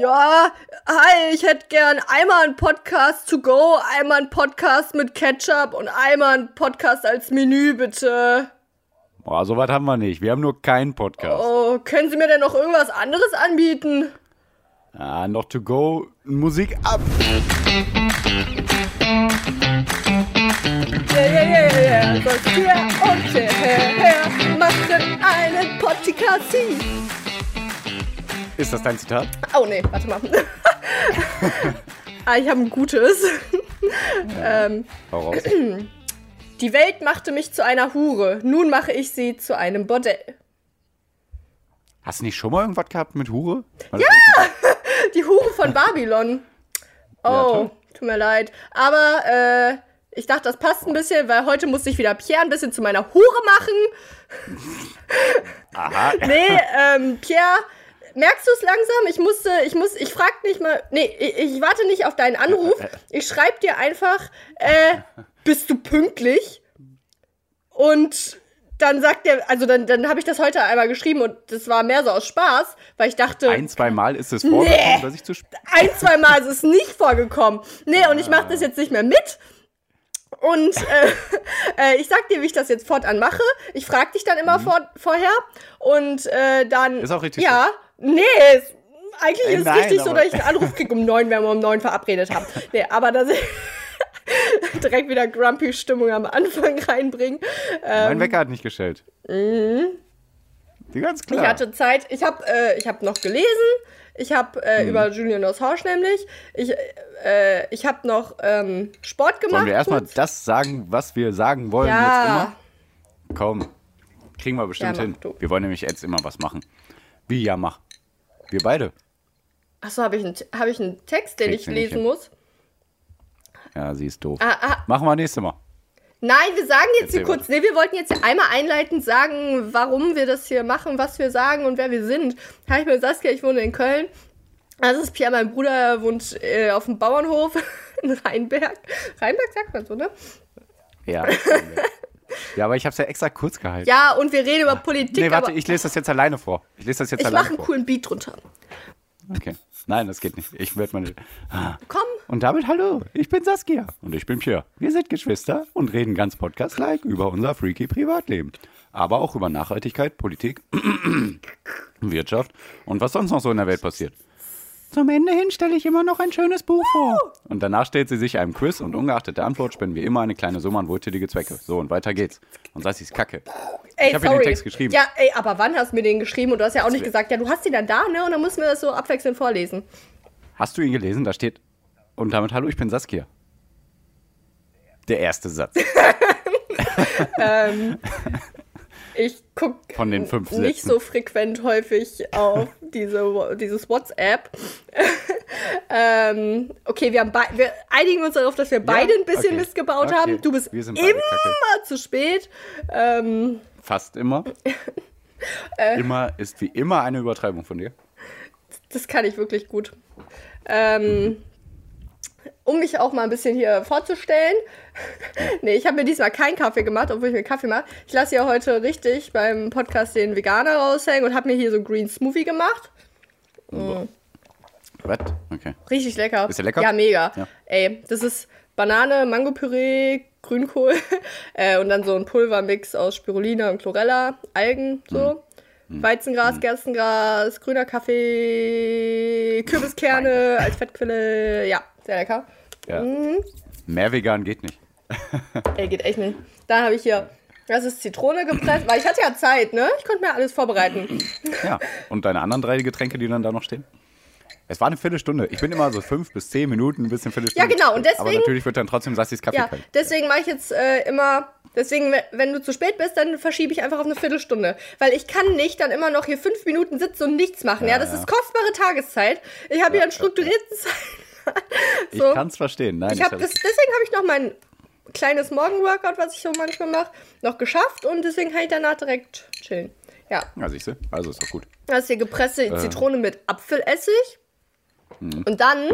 Ja, hi, ich hätte gern einmal einen Podcast to go, einmal einen Podcast mit Ketchup und einmal einen Podcast als Menü, bitte. Boah, so weit haben wir nicht. Wir haben nur keinen Podcast. Oh, können Sie mir denn noch irgendwas anderes anbieten? Ah, noch to go, Musik ab. Yeah, yeah, yeah, yeah, yeah. Sonst hier und hierher machen einen Podcast. Ist das dein Zitat? Oh nee, warte mal. ah, ich habe ein gutes. ähm, Hau raus. die Welt machte mich zu einer Hure. Nun mache ich sie zu einem Bordell. Hast du nicht schon mal irgendwas gehabt mit Hure? Ja! Die Hure von Babylon. Ja, Oh, toll. tut mir leid. Aber äh, ich dachte, das passt ein bisschen, weil heute musste ich wieder Pierre ein bisschen zu meiner Hure machen. Aha. Nee, ähm, Pierre, merkst du es langsam? Ich musste, ich muss, ich frag nicht mal, nee, ich, ich warte nicht auf deinen Anruf. Ich schreib dir einfach, äh, bist du pünktlich? Und dann sagt er, also dann, dann habe ich das heute einmal geschrieben und das war mehr so aus Spaß, weil ich dachte, Ein, zwei Mal ist es vorgekommen, dass ich zu spät. ein, zwei Mal ist es nicht vorgekommen. Nee, und ich mache das jetzt nicht mehr mit. Und äh, äh, ich sag dir, wie ich das jetzt fortan mache. Ich frage dich dann immer vor, vorher. Und äh, dann. Mhm. Ist auch richtig Ja. Nee, ist, eigentlich Ey, ist es richtig so, dass ich einen Anruf kriege um neun, wenn wir um neun verabredet haben. Nee, aber dass ich direkt wieder Grumpy-Stimmung am Anfang reinbringen. Mein Wecker hat nicht gestellt. Die ganz klar. Mhm. Ich hatte Zeit. Ich habe äh, ich hab noch gelesen. Ich habe Mhm. äh, über Julian Assange nämlich. Ich, äh, ich habe noch ähm, Sport gemacht. Sollen wir erstmal das sagen, was wir sagen wollen jetzt Ja. immer? Komm, kriegen wir bestimmt Ja, hin. du. Wir wollen nämlich jetzt immer was machen. Wie, ja, mach. Wir beide. Achso, habe ich, einen- hab ich einen Text, den Kriegst ich lesen hin. muss? Ja, sie ist doof. Ah, ah, Machen wir nächstes Mal. nein, wir sagen jetzt hier Erzähl kurz. Nee, wir wollten jetzt hier einmal einleitend sagen, warum wir das hier machen, was wir sagen und wer wir sind. Hi, ich bin Saskia, ich wohne in Köln. Das ist Pierre, mein Bruder er wohnt äh, auf dem Bauernhof in Rheinberg. Rheinberg sagt man so, ne? Ja. ja, aber ich habe es ja extra kurz gehalten. Ja, und wir reden über Politik. nee, warte, ich lese das jetzt alleine vor. Ich lese das jetzt ich alleine mache einen coolen Beat drunter. Okay. Nein, das geht nicht. Ich werde meine. Ah. Komm. Und damit hallo, ich bin Saskia. Und ich bin Pierre. Wir sind Geschwister und reden ganz podcast-like über unser freaky Privatleben. Aber auch über Nachhaltigkeit, Politik, Wirtschaft und was sonst noch so in der Welt passiert. Zum Ende hin stelle ich immer noch ein schönes Buch vor. Und danach stellt sie sich einem Quiz und ungeachtet der Antwort spenden wir immer eine kleine Summe an wohltätige Zwecke. So, und weiter geht's. Und Sassi ist kacke. Ey, Ich hab hier sorry. den Text geschrieben. Ja, ey, aber wann hast du mir den geschrieben? Und du hast ja auch nicht gesagt, ja, du hast ihn dann da, ne? Und dann müssen wir das so abwechselnd vorlesen. Hast du ihn gelesen? Da steht, und damit hallo, ich bin Saskia. Der erste Satz. Ich guck Von den fünf nicht so frequent häufig auf diese, dieses WhatsApp. ähm, okay, wir, haben wir einigen uns darauf, dass wir beide ein bisschen okay. Mist gebaut Okay. haben. Du bist immer kacke. zu spät. Ähm, Fast immer. Äh. immer ist wie immer eine Übertreibung von dir. das kann ich wirklich gut. Ähm, um mich auch mal ein bisschen hier vorzustellen. nee, ich habe mir diesmal keinen Kaffee gemacht, obwohl ich mir Kaffee mache. Ich lasse ja heute richtig beim Podcast den Veganer raushängen und habe mir hier so einen Green Smoothie gemacht. Was? Okay. Richtig lecker. Ist der lecker? Ja, mega. Ja. Ey, das ist Banane, Mangopüree, Grünkohl äh, und dann so ein Pulvermix aus Spirulina und Chlorella, Algen, so. Hm. Weizengras, Gerstengras, grüner Kaffee, Kürbiskerne als Fettquelle. Ja, sehr lecker. Ja. Mhm. Mehr vegan geht nicht. Ey, geht echt nicht. Dann habe ich hier, das ist Zitrone gepresst, weil ich hatte ja Zeit, ne? Ich konnte mir alles vorbereiten. Ja. Und deine anderen drei Getränke, die dann da noch stehen? Es war eine Viertelstunde. Ich bin immer so fünf bis zehn Minuten, ein bisschen Viertelstunde. Ja, genau, und Aber deswegen- natürlich wird dann trotzdem Sassis Kaffee Ja, kalt. deswegen mache ich jetzt äh, immer, deswegen, we- wenn du zu spät bist, dann verschiebe ich einfach auf eine Viertelstunde. Weil ich kann nicht dann immer noch hier fünf Minuten sitzen und nichts machen. Ja, Ja, das ja. ist kostbare Tageszeit. Ich habe hier einen strukturierten Zeit. Ich so. kann es verstehen. Nein, Ich ist das, ja deswegen habe ich noch mein kleines Morgenworkout, was ich so manchmal mache, noch geschafft und deswegen kann ich danach direkt chillen. Ja, ja, siehst du? Also ist doch gut. das ist hier gepresste Äh. Zitrone mit Apfelessig. Mhm. Und dann,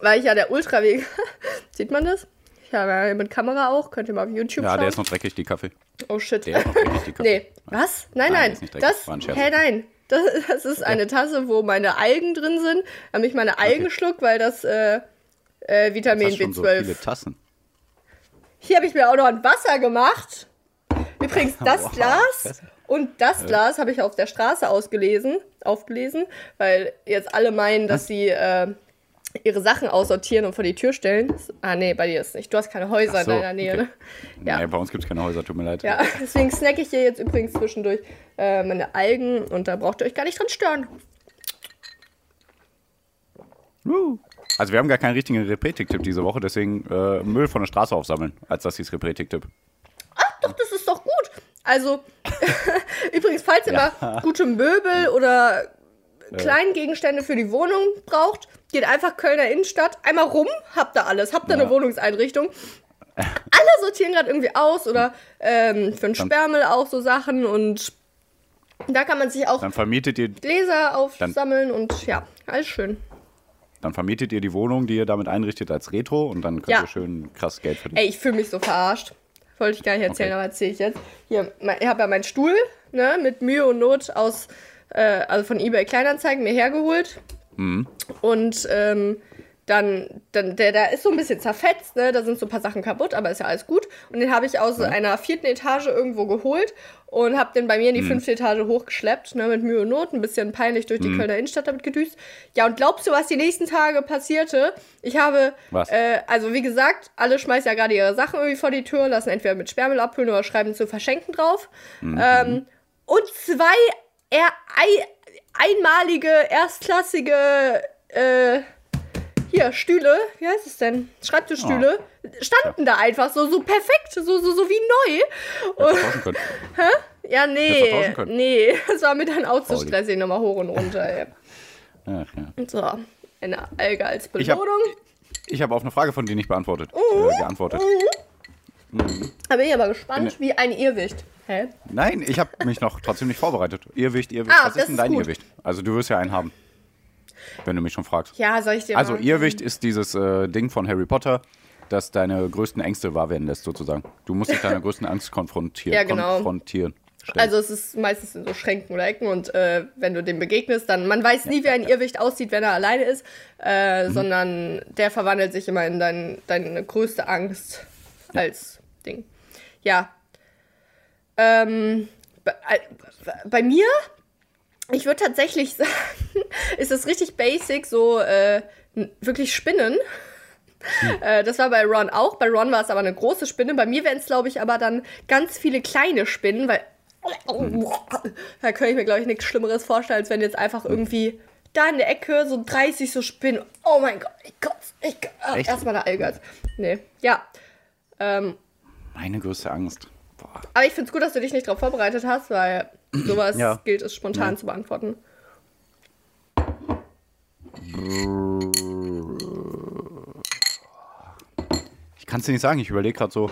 weil ich ja der Ultraweg, sieht man das? Ich habe ja mit Kamera auch, könnt ihr mal auf YouTube Ja, schauen. der ist noch dreckig, die Kaffee. oh shit. Der ist noch dreckig, die Kaffee. Nee, was? Nein, Nein, nein. das, hä, nein. Das, das ist eine Tasse, wo meine Algen drin sind. Da habe ich meine Algen Okay. geschluckt, weil das äh, äh, Vitamin Hast schon so B12. viele Tassen. Hier habe ich mir auch noch ein Wasser gemacht. Übrigens, das Wow, Glas und das Glas habe ich auf der Straße ausgelesen, aufgelesen, weil jetzt alle meinen, dass sie äh, ihre Sachen aussortieren und vor die Tür stellen. Ah, nee, bei dir ist nicht. Du hast keine Häuser so, in deiner Nähe, okay. ne? Ja. Nee, bei uns gibt es keine Häuser, tut mir leid. Ja, deswegen snacke ich hier jetzt übrigens zwischendurch äh, meine Algen und da braucht ihr euch gar nicht dran stören. Uh. Also wir haben gar keinen richtigen Repretik-Tipp diese Woche, deswegen äh, Müll von der Straße aufsammeln, als das hieß Repretik-Tipp. Doch, das ist doch gut. Also, übrigens, falls ihr mal gute Möbel oder Kleingegenstände für die Wohnung braucht, geht einfach Kölner Innenstadt, einmal rum, habt ihr alles, habt ihr eine Ja. Wohnungseinrichtung. Alle sortieren gerade irgendwie aus oder ähm, für einen Sperrmüll auch so Sachen und da kann man sich auch Dann vermietet ihr, Gläser aufsammeln und ja, alles schön. Dann vermietet ihr die Wohnung, die ihr damit einrichtet, als Retro und dann könnt Ja. ihr schön krass Geld verdienen. Ey, ich fühle mich so verarscht. Wollte ich gar nicht erzählen, Okay. aber erzähle ich jetzt. Hier, ich habe ja meinen Stuhl, ne, mit Mühe und Not aus, äh, also von eBay Kleinanzeigen mir hergeholt. Mhm. Und ähm, dann, dann der, der ist so ein bisschen zerfetzt, ne? Da sind so ein paar Sachen kaputt, aber ist ja alles gut. Und den habe ich aus einer vierten Etage irgendwo geholt und habe den bei mir in Mhm. die fünfte Etage hochgeschleppt, ne? Mit Mühe und Not, ein bisschen peinlich durch Mhm. die Kölner Innenstadt damit gedüst. Ja, und glaubst du, was die nächsten Tage passierte? Ich habe? Äh, also wie gesagt, alle schmeißen ja gerade ihre Sachen irgendwie vor die Tür, lassen entweder mit Sperrmüll abfüllen oder schreiben zu verschenken drauf. Mhm. Ähm, und zwei er, ei, einmalige, erstklassige, äh, hier, Stühle, wie heißt es denn? Schreibtischstühle, standen da einfach so, so perfekt, so, so, so wie neu. Und, Vertauschen könnt. ja, nee, können. nee, das war mir dann auch zu stressig, nochmal hoch und runter. Ach, ja. So, eine Alge als hab- Belohnung. Ich habe auf eine Frage von dir nicht beantwortet. Äh, geantwortet. Da bin ich aber gespannt, wie ein Irrwicht. Hä? Nein, ich habe mich noch trotzdem nicht vorbereitet. Irrwicht, Irrwicht. Ah, Was das ist denn dein gut. Irrwicht? Also du wirst ja einen haben. Wenn du mich schon fragst. Ja, soll ich dir Also. Irrwicht ist dieses äh, Ding von Harry Potter, das deine größten Ängste wahr werden lässt, sozusagen. Du musst dich deiner größten Angst konfrontieren. Ja, genau. konfrontieren. stellen. Also es ist meistens in so Schränken oder Ecken und äh, wenn du dem begegnest, dann man weiß nie, wie ein Irrwicht aussieht, wenn er alleine ist, äh, sondern der verwandelt sich immer in dein, deine größte Angst als Ding. Ja. Ähm, bei, äh, bei mir, ich würde tatsächlich sagen, ist es richtig basic, so äh, wirklich Spinnen. Äh, das war bei Ron auch. Bei Ron war es aber eine große Spinne. Bei mir wären es, glaube ich, aber dann ganz viele kleine Spinnen, weil da könnte ich mir, glaube ich, nichts Schlimmeres vorstellen, als wenn jetzt einfach irgendwie da in der Ecke so 30 so Spinnen. Oh mein Gott, ich kotze. Ich, ah, Echt? erstmal der Allgeiz. Nee, ja. Ähm, Meine größte Angst. Boah. aber ich finde es gut, dass du dich nicht darauf vorbereitet hast, weil sowas Ja. gilt es spontan Ja. zu beantworten. Ich kann es dir nicht sagen. Ich überlege gerade so,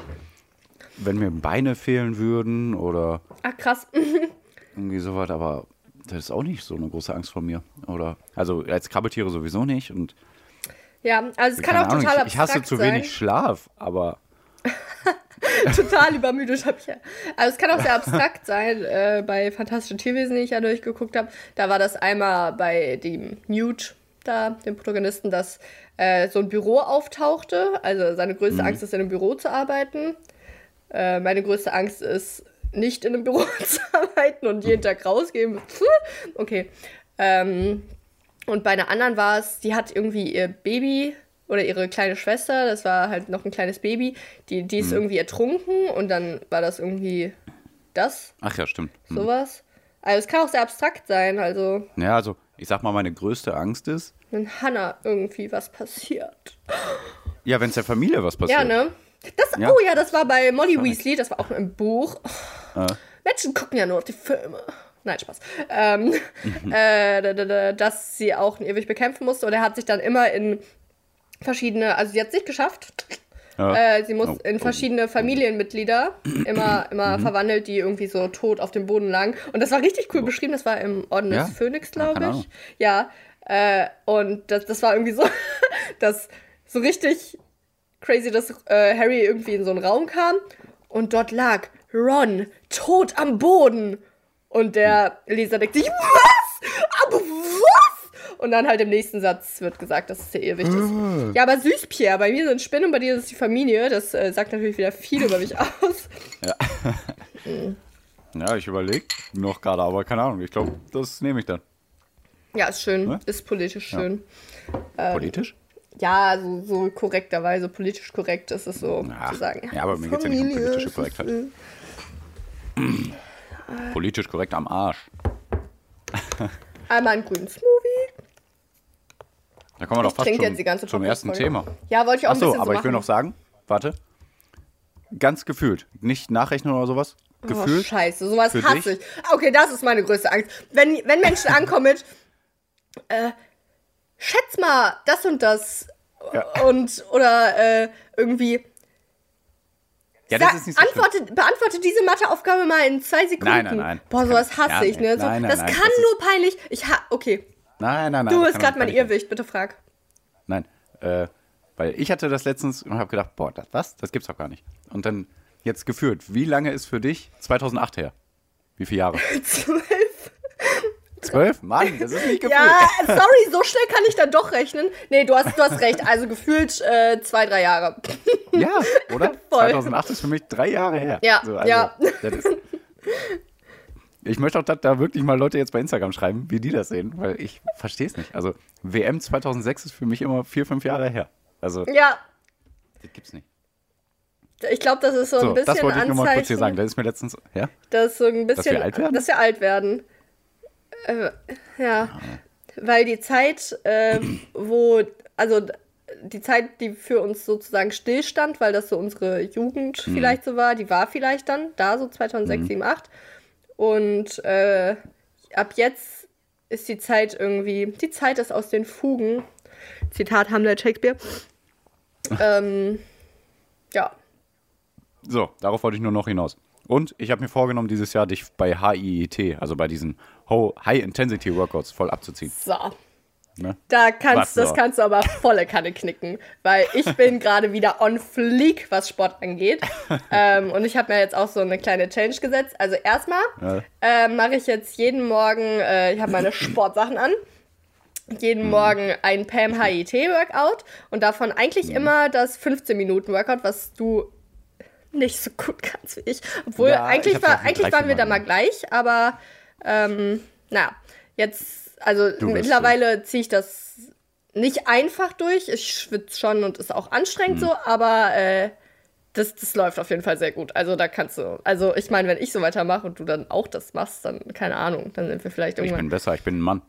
wenn mir Beine fehlen würden oder Ach, krass. irgendwie sowas, aber das ist auch nicht so eine große Angst von mir. Oder also als Krabbeltiere sowieso nicht und Ja, also es kann auch Ahnung, total ich, ich hasse abstrakt zu sein. wenig Schlaf, aber total übermüdet habe ich ja. Also es kann auch sehr abstrakt sein. Äh, bei Fantastische Tierwesen, die ich ja durchgeguckt habe, da war das einmal bei dem Newt, da, dem Protagonisten, dass äh, so ein Büro auftauchte. Also seine größte Angst ist, in einem Büro zu arbeiten. Äh, meine größte Angst ist, nicht in einem Büro zu arbeiten und jeden Tag rausgehen. Okay. Ähm, und bei einer anderen war es, die hat irgendwie ihr Baby oder ihre kleine Schwester, das war halt noch ein kleines Baby, die, die ist irgendwie ertrunken und dann war das irgendwie das, ach ja, stimmt. Hm. sowas. Also es kann auch sehr abstrakt sein, also Ja, also ich sag mal, meine größte Angst ist, wenn Hannah irgendwie was passiert. ja, wenn es der Familie was passiert. Ja, ne? Das, Ja. Oh ja, das war bei Molly Weasley, das war auch im Buch. Äh, Menschen gucken ja nur auf die Filme. Nein, Spaß. Ähm, äh, da- da- da- dass sie auch einen Irrwig bekämpfen musste. Und er hat sich dann immer in verschiedene, also sie hat es nicht geschafft. ja. Äh, sie muss Oh, in oh, verschiedene Familienmitglieder immer, immer verwandelt, die irgendwie so tot auf dem Boden lagen. Und das war richtig cool beschrieben. Das war im Orden Ja? des Phönix, Ja, glaube keine ich. Ahnung. Ja. Äh, und das, das war irgendwie so, dass so richtig crazy, dass äh, Harry irgendwie in so einen Raum kam und dort lag Ron tot am Boden. Und der Leser denkt sich, was? aber was? Und dann halt im nächsten Satz wird gesagt, dass es der Irrwicht ist. Ja, aber süß, Pierre. Bei mir sind Spinnen und bei dir ist es die Familie. Das äh, sagt natürlich wieder viel über mich aus. Ja, ich überlege noch gerade, aber keine Ahnung. Ich glaube, das nehme ich dann. Ja, ist schön. Ne? Ist politisch schön. Politisch? Ja, so, so korrekterweise, politisch korrekt ist es so Ach, zu sagen. ja, aber mir geht's ja nicht um politische Korrektheit. Politisch korrekt am Arsch. Einmal einen grünen Smoothie. Da kommen wir doch fast schon jetzt die ganze zum ersten. Thema. Ja, wollte ich auch ein Achso, bisschen aber so ich will noch sagen, warte. Ganz gefühlt. Nicht nachrechnen oder sowas. Oh, Gefühlt. scheiße, sowas hasse ich. Okay, das ist meine größte Angst. Wenn, wenn Menschen ankommen mit, äh, schätz mal, das und das. Ja. Und, oder äh, irgendwie, ja, das ist nicht so antworte, beantworte diese Matheaufgabe mal in zwei Sekunden. Nein, nein, nein. Boah, sowas hasse Ja, ich, ne? So, Nein, nein, das nein, kann das nur peinlich. Ich ha, okay, Nein, nein, nein. du bist gerade mein Irrwicht, bitte frag. Nein, äh, weil ich hatte das letztens und habe gedacht, boah, das, was? Das gibt's doch gar nicht. Und dann jetzt geführt, wie lange ist für dich 2008 her? Wie viele Jahre? Zwölf. Zwölf? Mann, das ist nicht gefühlt. Ja, sorry, so schnell kann ich dann doch rechnen. Nee, du hast, du hast recht. Also gefühlt äh, zwei, drei Jahre. Ja, oder? Voll. 2008 ist für mich drei Jahre her. Ja, also, ja. Das ist, ich möchte auch, dass da wirklich mal Leute jetzt bei Instagram schreiben, wie die das sehen, weil ich verstehe es nicht. Also WM 2006 ist für mich immer vier, fünf Jahre her. Also, Ja, das gibt's nicht. ich glaube, das ist so, So, ein bisschen das wollte ich nur mal kurz hier sagen. Das ist mir letztens, ja? dass so ein bisschen, wir alt werden? Dass wir alt werden. Äh, ja, weil die Zeit, äh, wo, also die Zeit, die für uns sozusagen stillstand, weil das so unsere Jugend Mhm. vielleicht so war, die war vielleicht dann da, so 2006, 7, 8. Und äh, ab jetzt ist die Zeit irgendwie, die Zeit ist aus den Fugen. Zitat Hamlet Shakespeare. ähm, ja, So, darauf wollte ich nur noch hinaus. Und ich habe mir vorgenommen, dieses Jahr dich bei HIIT, also bei diesen Ho- High-Intensity-Workouts voll abzuziehen. so. Ne? Da kannst, das kannst du aber volle Kanne knicken, weil ich bin gerade wieder on fleek, was Sport angeht. ähm, und ich habe mir jetzt auch so eine kleine Challenge gesetzt. Also erstmal Ja. äh, mache ich jetzt jeden Morgen, äh, ich habe meine Sportsachen an, jeden Mhm. Morgen ein Pam HIT Workout und davon eigentlich Mhm. immer das 15 Minuten Workout, was du nicht so gut kannst wie ich. Obwohl Ja, ich eigentlich, hab's war, eigentlich waren wir da Mal mal gleich, aber ähm, naja, jetzt, also mittlerweile ziehe ich das nicht einfach durch. Ich schwitze schon und ist auch anstrengend Mhm. so, aber äh, das, das läuft auf jeden Fall sehr gut. Also da kannst du, also ich meine, wenn ich so weitermache und du dann auch das machst, dann keine Ahnung, dann sind wir vielleicht Ich irgendwann. bin besser, ich bin ein Mann.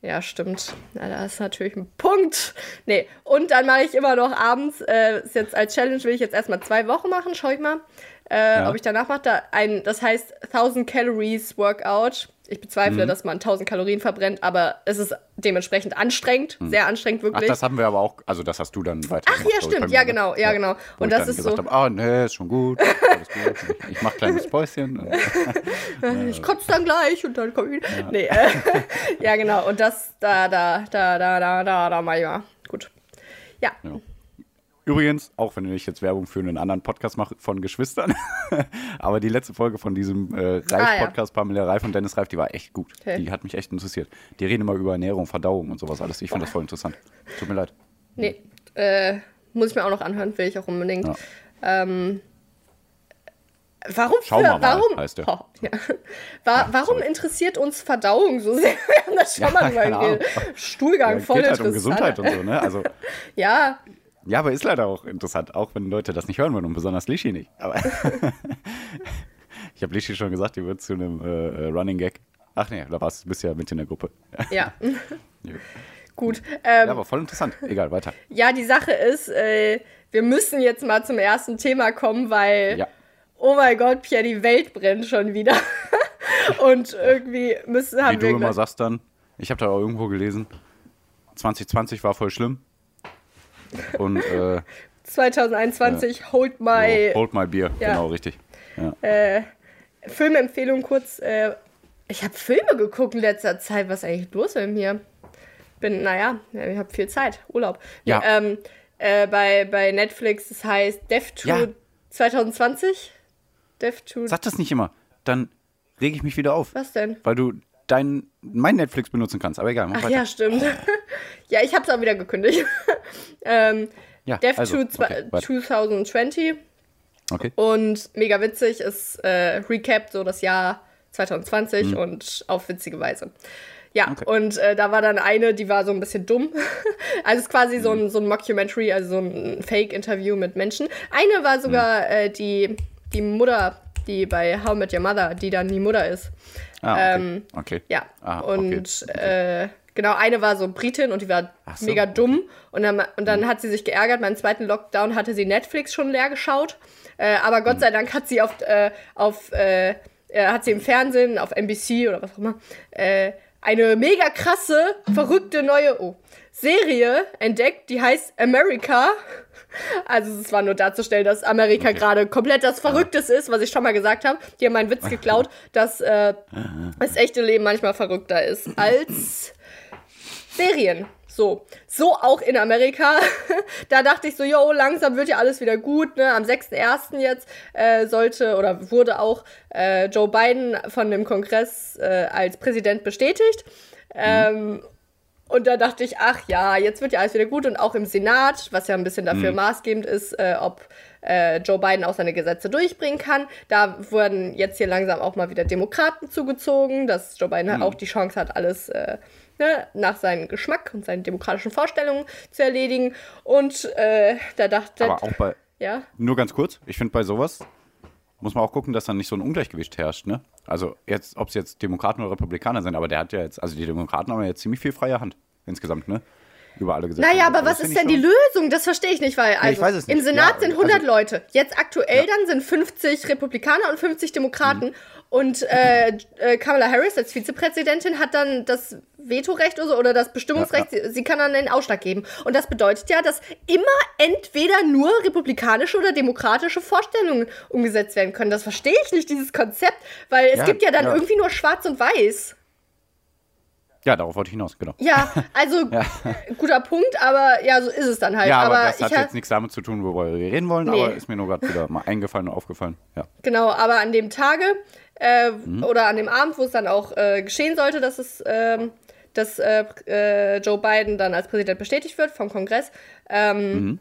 Ja, stimmt. Na, da ist natürlich ein Punkt. Nee, und dann mache ich immer noch abends, äh, ist jetzt als Challenge will ich jetzt erstmal zwei Wochen machen, schau ich mal, äh, ob ich danach mache. Da ein, das heißt 1000 Calories Workout. Ich Mhm. bezweifle, dass man 1000 Kalorien verbrennt, aber es ist dementsprechend anstrengend, sehr anstrengend Mhm. Ach, wirklich. das haben wir aber auch, also das hast du dann weiter Ach ja, stimmt, ja genau, ja genau. Wo Und ich das dann ist gesagt so, ah, nee, ist schon gut, alles gut. Ich, ich mach kleines Päuschen. Und- ich kotze dann gleich und dann komme ich. Nee, äh, ja genau. Und das, da, da, da, da, da, da, da mal. Gut. Ja. Ja. Übrigens, auch wenn ich jetzt Werbung für einen anderen Podcast mache von Geschwistern, aber die letzte Folge von diesem äh, Ah, ja. Reif-Podcast, Pamela Reif und Dennis Reif, die war echt gut. Okay. Die hat mich echt interessiert. Die reden immer über Ernährung, Verdauung und sowas alles. Ich finde das voll interessant. Tut mir leid. Nee, äh, muss ich mir auch noch anhören, will ich auch unbedingt. Ja. Ähm, warum Schau für, mal warum, heißt der. Oh, ja. Wa warum interessiert uns Verdauung so sehr? Wir haben das schon Ja, mal drüber. Stuhlgang, Ja, voll geht halt um. Gesundheit und so, ne? Also, Ja, ja, aber ist leider auch interessant, auch wenn Leute das nicht hören wollen und besonders Lishi nicht. Aber ich habe Lishi schon gesagt, die wird zu einem äh, äh, Running Gag. Ach nee, da warst du ja mit in der Gruppe. ja, Ja, gut. Ähm, aber voll interessant. Egal, weiter. ja, die Sache ist, äh, wir müssen jetzt mal zum ersten Thema kommen, weil, Ja. oh mein Gott, Pierre, die Welt brennt schon wieder. Und irgendwie müssen, Wie haben du wir... immer gleich- sagst dann, ich habe da auch irgendwo gelesen, 2020 war voll schlimm. Und äh, 2021, hold my so, hold my beer, Ja. genau, richtig. Ja. äh, Filmempfehlung kurz. Äh, ich habe Filme geguckt in letzter Zeit. Was ist eigentlich los mit mir? Bin, naja, ja, ich habe viel Zeit. Urlaub. Ja. ähm, äh, bei, bei Netflix, das heißt Death to Ja. 2020. Death to. Sag das nicht immer, dann rege ich mich wieder auf. Was denn? Weil du dein, mein Netflix benutzen kannst. Aber egal, Ach weiter. ja, stimmt. ja, ich habe es auch wieder gekündigt. ähm, Ja, Death also, to okay, weiter. 2020 Okay. und mega witzig ist äh, recapped so das Jahr 2020 und auf witzige Weise. Ja, Mhm. Okay. und äh, da war dann eine, die war so ein bisschen dumm. also es ist quasi so, Mhm. ein, so ein Mockumentary, also so ein Fake-Interview mit Menschen. Eine war sogar Mhm. äh, die, die Mutter, die bei How Met Your Mother, die dann die Mutter ist. Ah, okay. ähm, okay. Ja, Ah, okay. und Äh, genau, eine war so Britin und die war so, mega okay. dumm. Und dann, und Mhm. dann hat sie sich geärgert. Beim zweiten Lockdown hatte sie Netflix schon leer geschaut. Äh, aber Gott Mhm. sei Dank hat sie auf, äh, auf äh, äh, hat sie im Fernsehen, auf NBC oder was auch immer, äh, eine mega krasse, verrückte neue oh, Serie entdeckt, die heißt America. Also es war nur darzustellen, dass Amerika gerade komplett das Verrücktes ist, was ich schon mal gesagt habe. Die haben meinen Witz geklaut, dass äh, das echte Leben manchmal verrückter ist als Serien. So, so auch in Amerika. da dachte ich so, yo, langsam wird ja alles wieder gut. Ne? Am 6.1. jetzt äh, sollte oder wurde auch äh, Joe Biden von dem Kongress äh, als Präsident bestätigt. Ähm, und da dachte ich, ach ja, jetzt wird ja alles wieder gut. Und auch im Senat, was ja ein bisschen dafür maßgebend ist, äh, ob äh, Joe Biden auch seine Gesetze durchbringen kann. Da wurden jetzt hier langsam auch mal wieder Demokraten zugezogen, dass Joe Biden halt auch die Chance hat, alles äh, ne, nach seinem Geschmack und seinen demokratischen Vorstellungen zu erledigen. Und äh, da dachte Aber auch bei, ja, nur ganz kurz, ich finde bei sowas muss man auch gucken, dass dann nicht so ein Ungleichgewicht herrscht, ne? Also jetzt, ob es jetzt Demokraten oder Republikaner sind, aber der hat ja jetzt, also die Demokraten haben ja jetzt ziemlich viel freie Hand insgesamt, ne? Über alle Gesetze. Naja, aber das was ist denn die Lösung? Das verstehe ich nicht, weil also weiß es im nicht. Senat Ja, sind 100 also- Leute. Jetzt aktuell Ja. dann sind 50 Republikaner und 50 Demokraten. Mhm. Und äh, äh, Kamala Harris als Vizepräsidentin hat dann das Vetorecht oder, so, oder das Bestimmungsrecht. Sie, sie kann dann den Ausschlag geben. Und das bedeutet ja, dass immer entweder nur republikanische oder demokratische Vorstellungen umgesetzt werden können. Das verstehe ich nicht, dieses Konzept, weil es Ja, gibt ja dann ja. irgendwie nur schwarz und weiß. Ja, darauf wollte ich hinaus, genau. Ja, also äh, guter Punkt, aber ja, so ist es dann halt. Ja, aber, aber das hat jetzt nichts damit zu tun, worüber wir reden wollen, Nee. aber ist mir nur gerade wieder mal eingefallen und aufgefallen. Ja. Genau, aber an dem Tage äh, Mhm. oder an dem Abend, wo es dann auch äh, geschehen sollte, dass es ähm, dass äh, äh, Joe Biden dann als Präsident bestätigt wird vom Kongress, ähm, Mhm.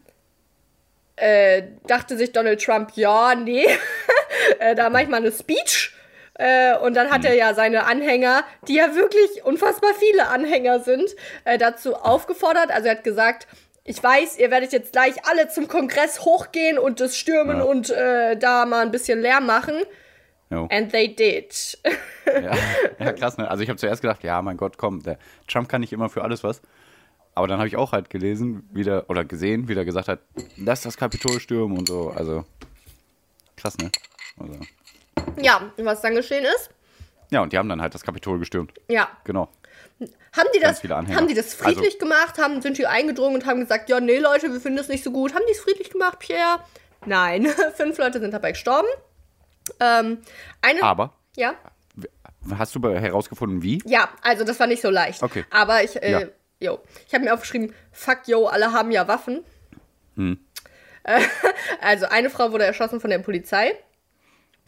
äh, dachte sich Donald Trump, ja, nee, äh, da mache ich mal eine Speech. Äh, und dann Mhm. hat er ja seine Anhänger, die ja wirklich unfassbar viele Anhänger sind, äh, dazu aufgefordert. Also er hat gesagt, ich weiß, ihr werdet jetzt gleich alle zum Kongress hochgehen und das stürmen Ja. und äh, da mal ein bisschen Lärm machen. Jo. And they did. Ja, ja, krass, ne? Also ich habe zuerst gedacht, ja, mein Gott, komm, der Trump kann nicht immer für alles was. Aber dann habe ich auch halt gelesen, wieder, oder gesehen, wie der gesagt hat, lass das Kapitol stürmen und so. Also, krass, ne? Also, ja, was dann geschehen ist? ja, und die haben dann halt das Kapitol gestürmt. Ja. Genau. Haben die, das, haben die das friedlich gemacht? Haben, sind die eingedrungen und haben gesagt, ja, nee, Leute, wir finden das nicht so gut. Haben die es friedlich gemacht, Pierre? Nein. Fünf Leute sind dabei gestorben. Ähm, eine. Aber, Ja. hast du herausgefunden, wie? Ja, also das war nicht so leicht. Okay. Aber ich, äh, Ja. yo, ich habe mir aufgeschrieben, fuck yo, alle haben ja Waffen. Hm. Äh, also eine Frau wurde erschossen von der Polizei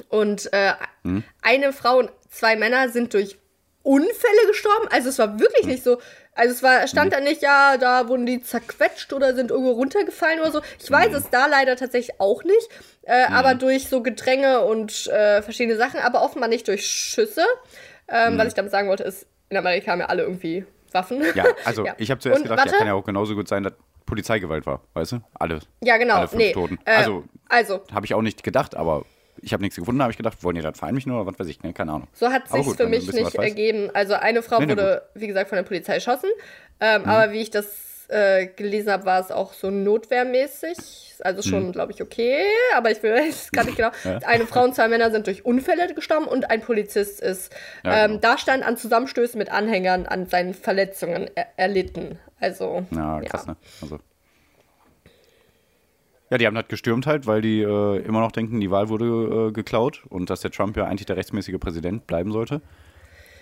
und äh, Hm. eine Frau und zwei Männer sind durch Unfälle gestorben. Also es war wirklich Hm. nicht so. Also es war, stand da nicht, ja, da wurden die zerquetscht oder sind irgendwo runtergefallen oder so. Ich weiß Hm. es da leider tatsächlich auch nicht. Äh, Aber durch so Gedränge und äh, verschiedene Sachen, aber offenbar nicht durch Schüsse. Ähm, Was ich damit sagen wollte, ist, in Amerika haben ja alle irgendwie Waffen. Hm. Ja, also Ja. ich habe zuerst Und gedacht, warte. ja, kann ja auch genauso gut sein, dass Polizeigewalt war, weißt du? Alle. Ja, genau. Alle fünf nee. Toten. Äh, Also- also, Habe ich auch nicht gedacht, aber ich habe nichts gefunden, habe ich gedacht, wollen die das vereinlichen oder was weiß ich, ne? keine Ahnung. so hat Aber sich gut, für mich nicht ergeben. Also eine Frau Nee, nee, wurde, wie gesagt, von der Polizei erschossen. Mhm. Ähm, Aber wie ich das äh, gelesen habe, war es auch so notwehrmäßig. Also schon, glaube ich, okay. Aber ich will jetzt gar nicht genau. Mhm. Ja. Eine Frau und zwei Männer sind durch Unfälle gestorben und ein Polizist ist Ja, ähm, genau. da stand an Zusammenstößen mit Anhängern an seinen Verletzungen er erlitten. Also. Ja, krass, ne? Also. Ja, die haben das gestürmt halt, weil die äh, immer noch denken, die Wahl wurde äh, geklaut und dass der Trump ja eigentlich der rechtsmäßige Präsident bleiben sollte.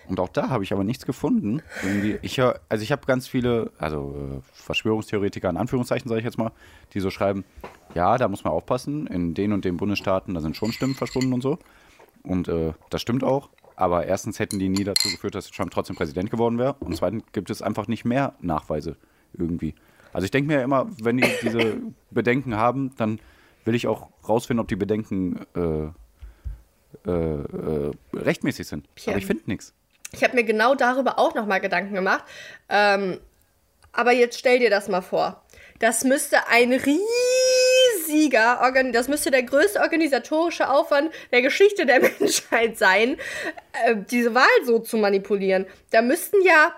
Und auch da habe ich aber nichts gefunden. Irgendwie, ich hör, also ich habe ganz viele, also äh, Verschwörungstheoretiker in Anführungszeichen sage ich jetzt mal, die so schreiben, ja, da muss man aufpassen, in den und den Bundesstaaten, da sind schon Stimmen verschwunden und so. Und äh, das stimmt auch. Aber erstens hätten die nie dazu geführt, dass Trump trotzdem Präsident geworden wäre. Und zweitens gibt es einfach nicht mehr Nachweise irgendwie. Also ich denke mir immer, wenn die diese Bedenken haben, dann will ich auch rausfinden, ob die Bedenken äh, äh, äh, rechtmäßig sind. Tja. Aber ich finde nichts. Ich habe mir genau darüber auch nochmal Gedanken gemacht. Ähm, aber jetzt stell dir das mal vor. Das müsste ein riesiger, Organ das müsste der größte organisatorische Aufwand der Geschichte der Menschheit sein, äh, diese Wahl so zu manipulieren. Da müssten ja,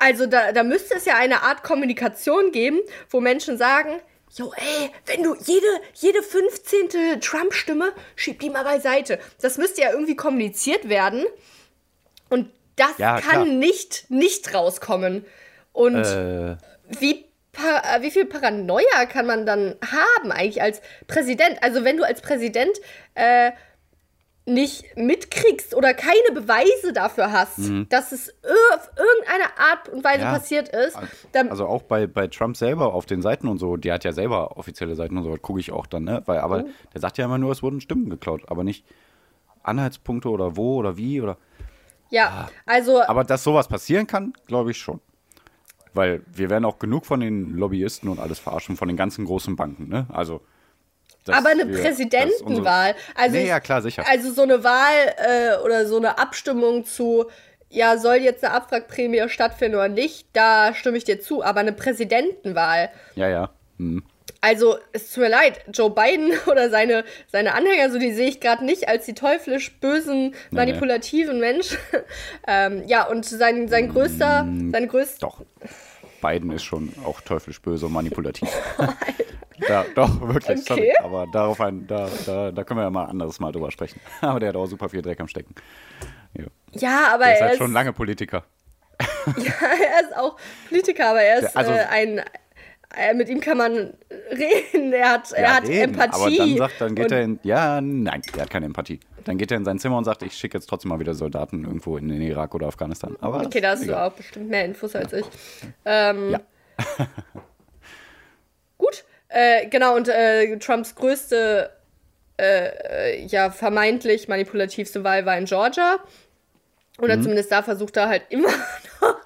also da, da müsste es ja eine Art Kommunikation geben, wo Menschen sagen, Jo, ey, wenn du jede, jede 15. Trump-Stimme, schieb die mal beiseite. Das müsste ja irgendwie kommuniziert werden. Und das Ja, kann klar. nicht, nicht rauskommen. Und Äh, wie, äh, wie viel Paranoia kann man dann haben eigentlich als Präsident? Also wenn du als Präsident äh, nicht mitkriegst oder keine Beweise dafür hast, dass es auf irgendeine Art und Weise Mhm. Ja. passiert ist, dann, also auch bei, bei Trump selber auf den Seiten und so, die hat ja selber offizielle Seiten und so, gucke ich auch dann, ne? Weil, aber Oh. der sagt ja immer nur, es wurden Stimmen geklaut, aber nicht Anhaltspunkte oder wo oder wie oder. ja, also Aber dass sowas passieren kann, glaube ich schon. Weil wir werden auch genug von den Lobbyisten und alles verarschen, von den ganzen großen Banken, ne? Also. Aber eine wir- Präsidentenwahl. Also nee, ja, klar, sicher. Also so eine Wahl äh, oder so eine Abstimmung zu, ja, soll jetzt eine Abwrackprämie stattfinden oder nicht, da stimme ich dir zu. Aber eine Präsidentenwahl, ja, ja. Hm. also es tut mir leid, Joe Biden oder seine, seine Anhänger, so die sehe ich gerade nicht als die teuflisch bösen, manipulativen Menschen. ähm, ja, und sein, sein größter, sein größter, Doch. Biden ist schon auch teuflisch böse und manipulativ. da, doch, wirklich, sorry. Okay. Aber darauf ein, da, da, da können wir ja mal ein anderes Mal drüber sprechen. Aber der hat auch super viel Dreck am Stecken. Ja. ja, aber Der ist er halt ist, schon lange Politiker. ja, er ist auch Politiker, aber er ist also- äh, ein, äh, mit ihm kann man reden, er hat, er Ja, hat eben. Empathie. Aber dann sagt, dann geht er in, ja, nein, der hat keine Empathie. Dann geht er in sein Zimmer und sagt, ich schicke jetzt trotzdem mal wieder Soldaten irgendwo in den Irak oder Afghanistan. Aber Okay, da hast du auch bestimmt mehr Infos als ich. Ähm, Ja. Äh, genau, und äh, Trumps größte, äh, äh, ja, vermeintlich manipulativste Wahl war in Georgia. Oder Mhm. zumindest da versucht er halt immer noch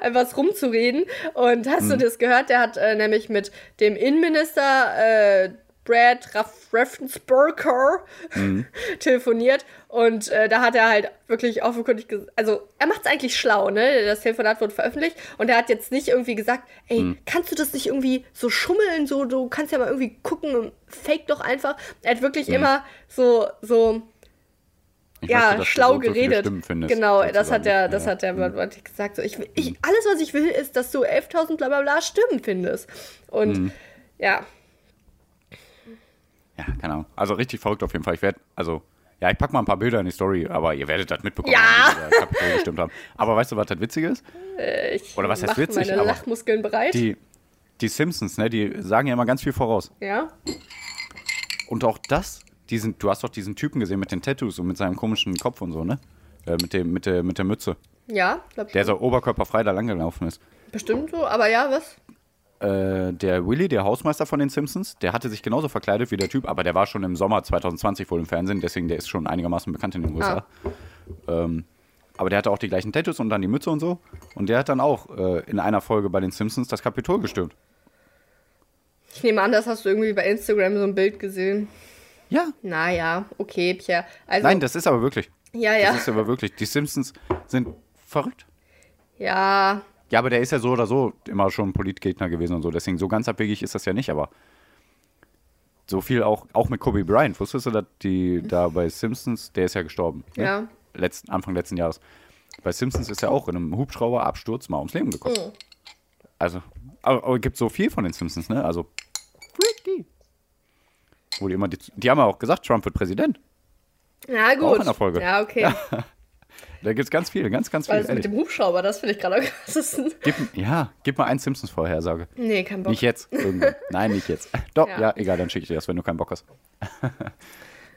etwas rumzureden. Und hast Mhm. du das gehört? Der hat äh, nämlich mit dem Innenminister äh, Brad Raff Raffensperger Mhm. telefoniert und äh, da hat er halt wirklich offenkundig gesagt, also er macht es eigentlich schlau, ne? Das Telefonat wurde veröffentlicht und er hat jetzt nicht irgendwie gesagt, ey, Mhm. kannst du das nicht irgendwie so schummeln, so du kannst ja mal irgendwie gucken, fake doch einfach. Er hat wirklich immer so so Mhm. Ich ja, du schlau so geredet. Findest, genau, das hat er, das Ja. hat er wortwörtlich gesagt. So, ich, ich, alles, was ich will, ist, dass du 11.000 bla bla bla Stimmen findest. Und Mhm. ja, Ja, keine Ahnung. Also richtig verrückt auf jeden Fall. Ich werde, also, ja, ich packe mal ein paar Bilder in die Story, aber ihr werdet das mitbekommen, Ja. wenn wir da Kapitol gestimmt haben. Aber weißt du, was das Witzige ist? ich Oder was heißt witzig, meine Lachmuskeln bereit. Die, die Simpsons, ne, die sagen ja immer ganz viel voraus. ja, Und auch das, diesen, du hast doch diesen Typen gesehen mit den Tattoos und mit seinem komischen Kopf und so, ne? Äh, mit, dem, mit, der, mit der Mütze. ja, glaub ich. Der so oberkörperfrei da langgelaufen ist. Bestimmt so, aber ja, was? Äh, der Willy, der Hausmeister von den Simpsons, der hatte sich genauso verkleidet wie der Typ, aber der war schon im Sommer 2020 wohl im Fernsehen, deswegen der ist schon einigermaßen bekannt in den USA. Ähm, aber der hatte auch die gleichen Tattoos und dann die Mütze und so. Und der hat dann auch äh, in einer Folge bei den Simpsons das Kapitol gestürmt. Ich nehme an, das hast du irgendwie bei Instagram so ein Bild gesehen. Ja. Naja, okay, Pierre. Also, Nein, das ist aber wirklich. ja, ja. Das ist aber wirklich. Die Simpsons sind verrückt. Ja, Ja, aber der ist ja so oder so immer schon Politgegner gewesen und so. Deswegen so ganz abwegig ist das ja nicht, aber so viel auch, auch mit Kobe Bryant. Wusstest du, dass die da bei Simpsons, der ist ja gestorben. Ne? Ja. Letzten, Anfang letzten Jahres. Bei Simpsons ist er auch in einem Hubschrauberabsturz mal ums Leben gekommen. Mhm. Also, aber, aber es gibt so viel von den Simpsons, ne? Also, freaky. Wo die immer, die, die haben ja auch gesagt, Trump wird Präsident. ja, gut. Auch in der Folge. Ja, okay. Da gibt es ganz viel, ganz, ganz viel. Das mit dem Hubschrauber, das finde ich gerade am krassesten. Gib, ja, gib mal einen Simpsons-Vorhersage. Nee, kein Bock. Nicht jetzt. Irgendwann. Nein, nicht jetzt. Doch, Ja. ja, egal, dann schicke ich dir das, wenn du keinen Bock hast.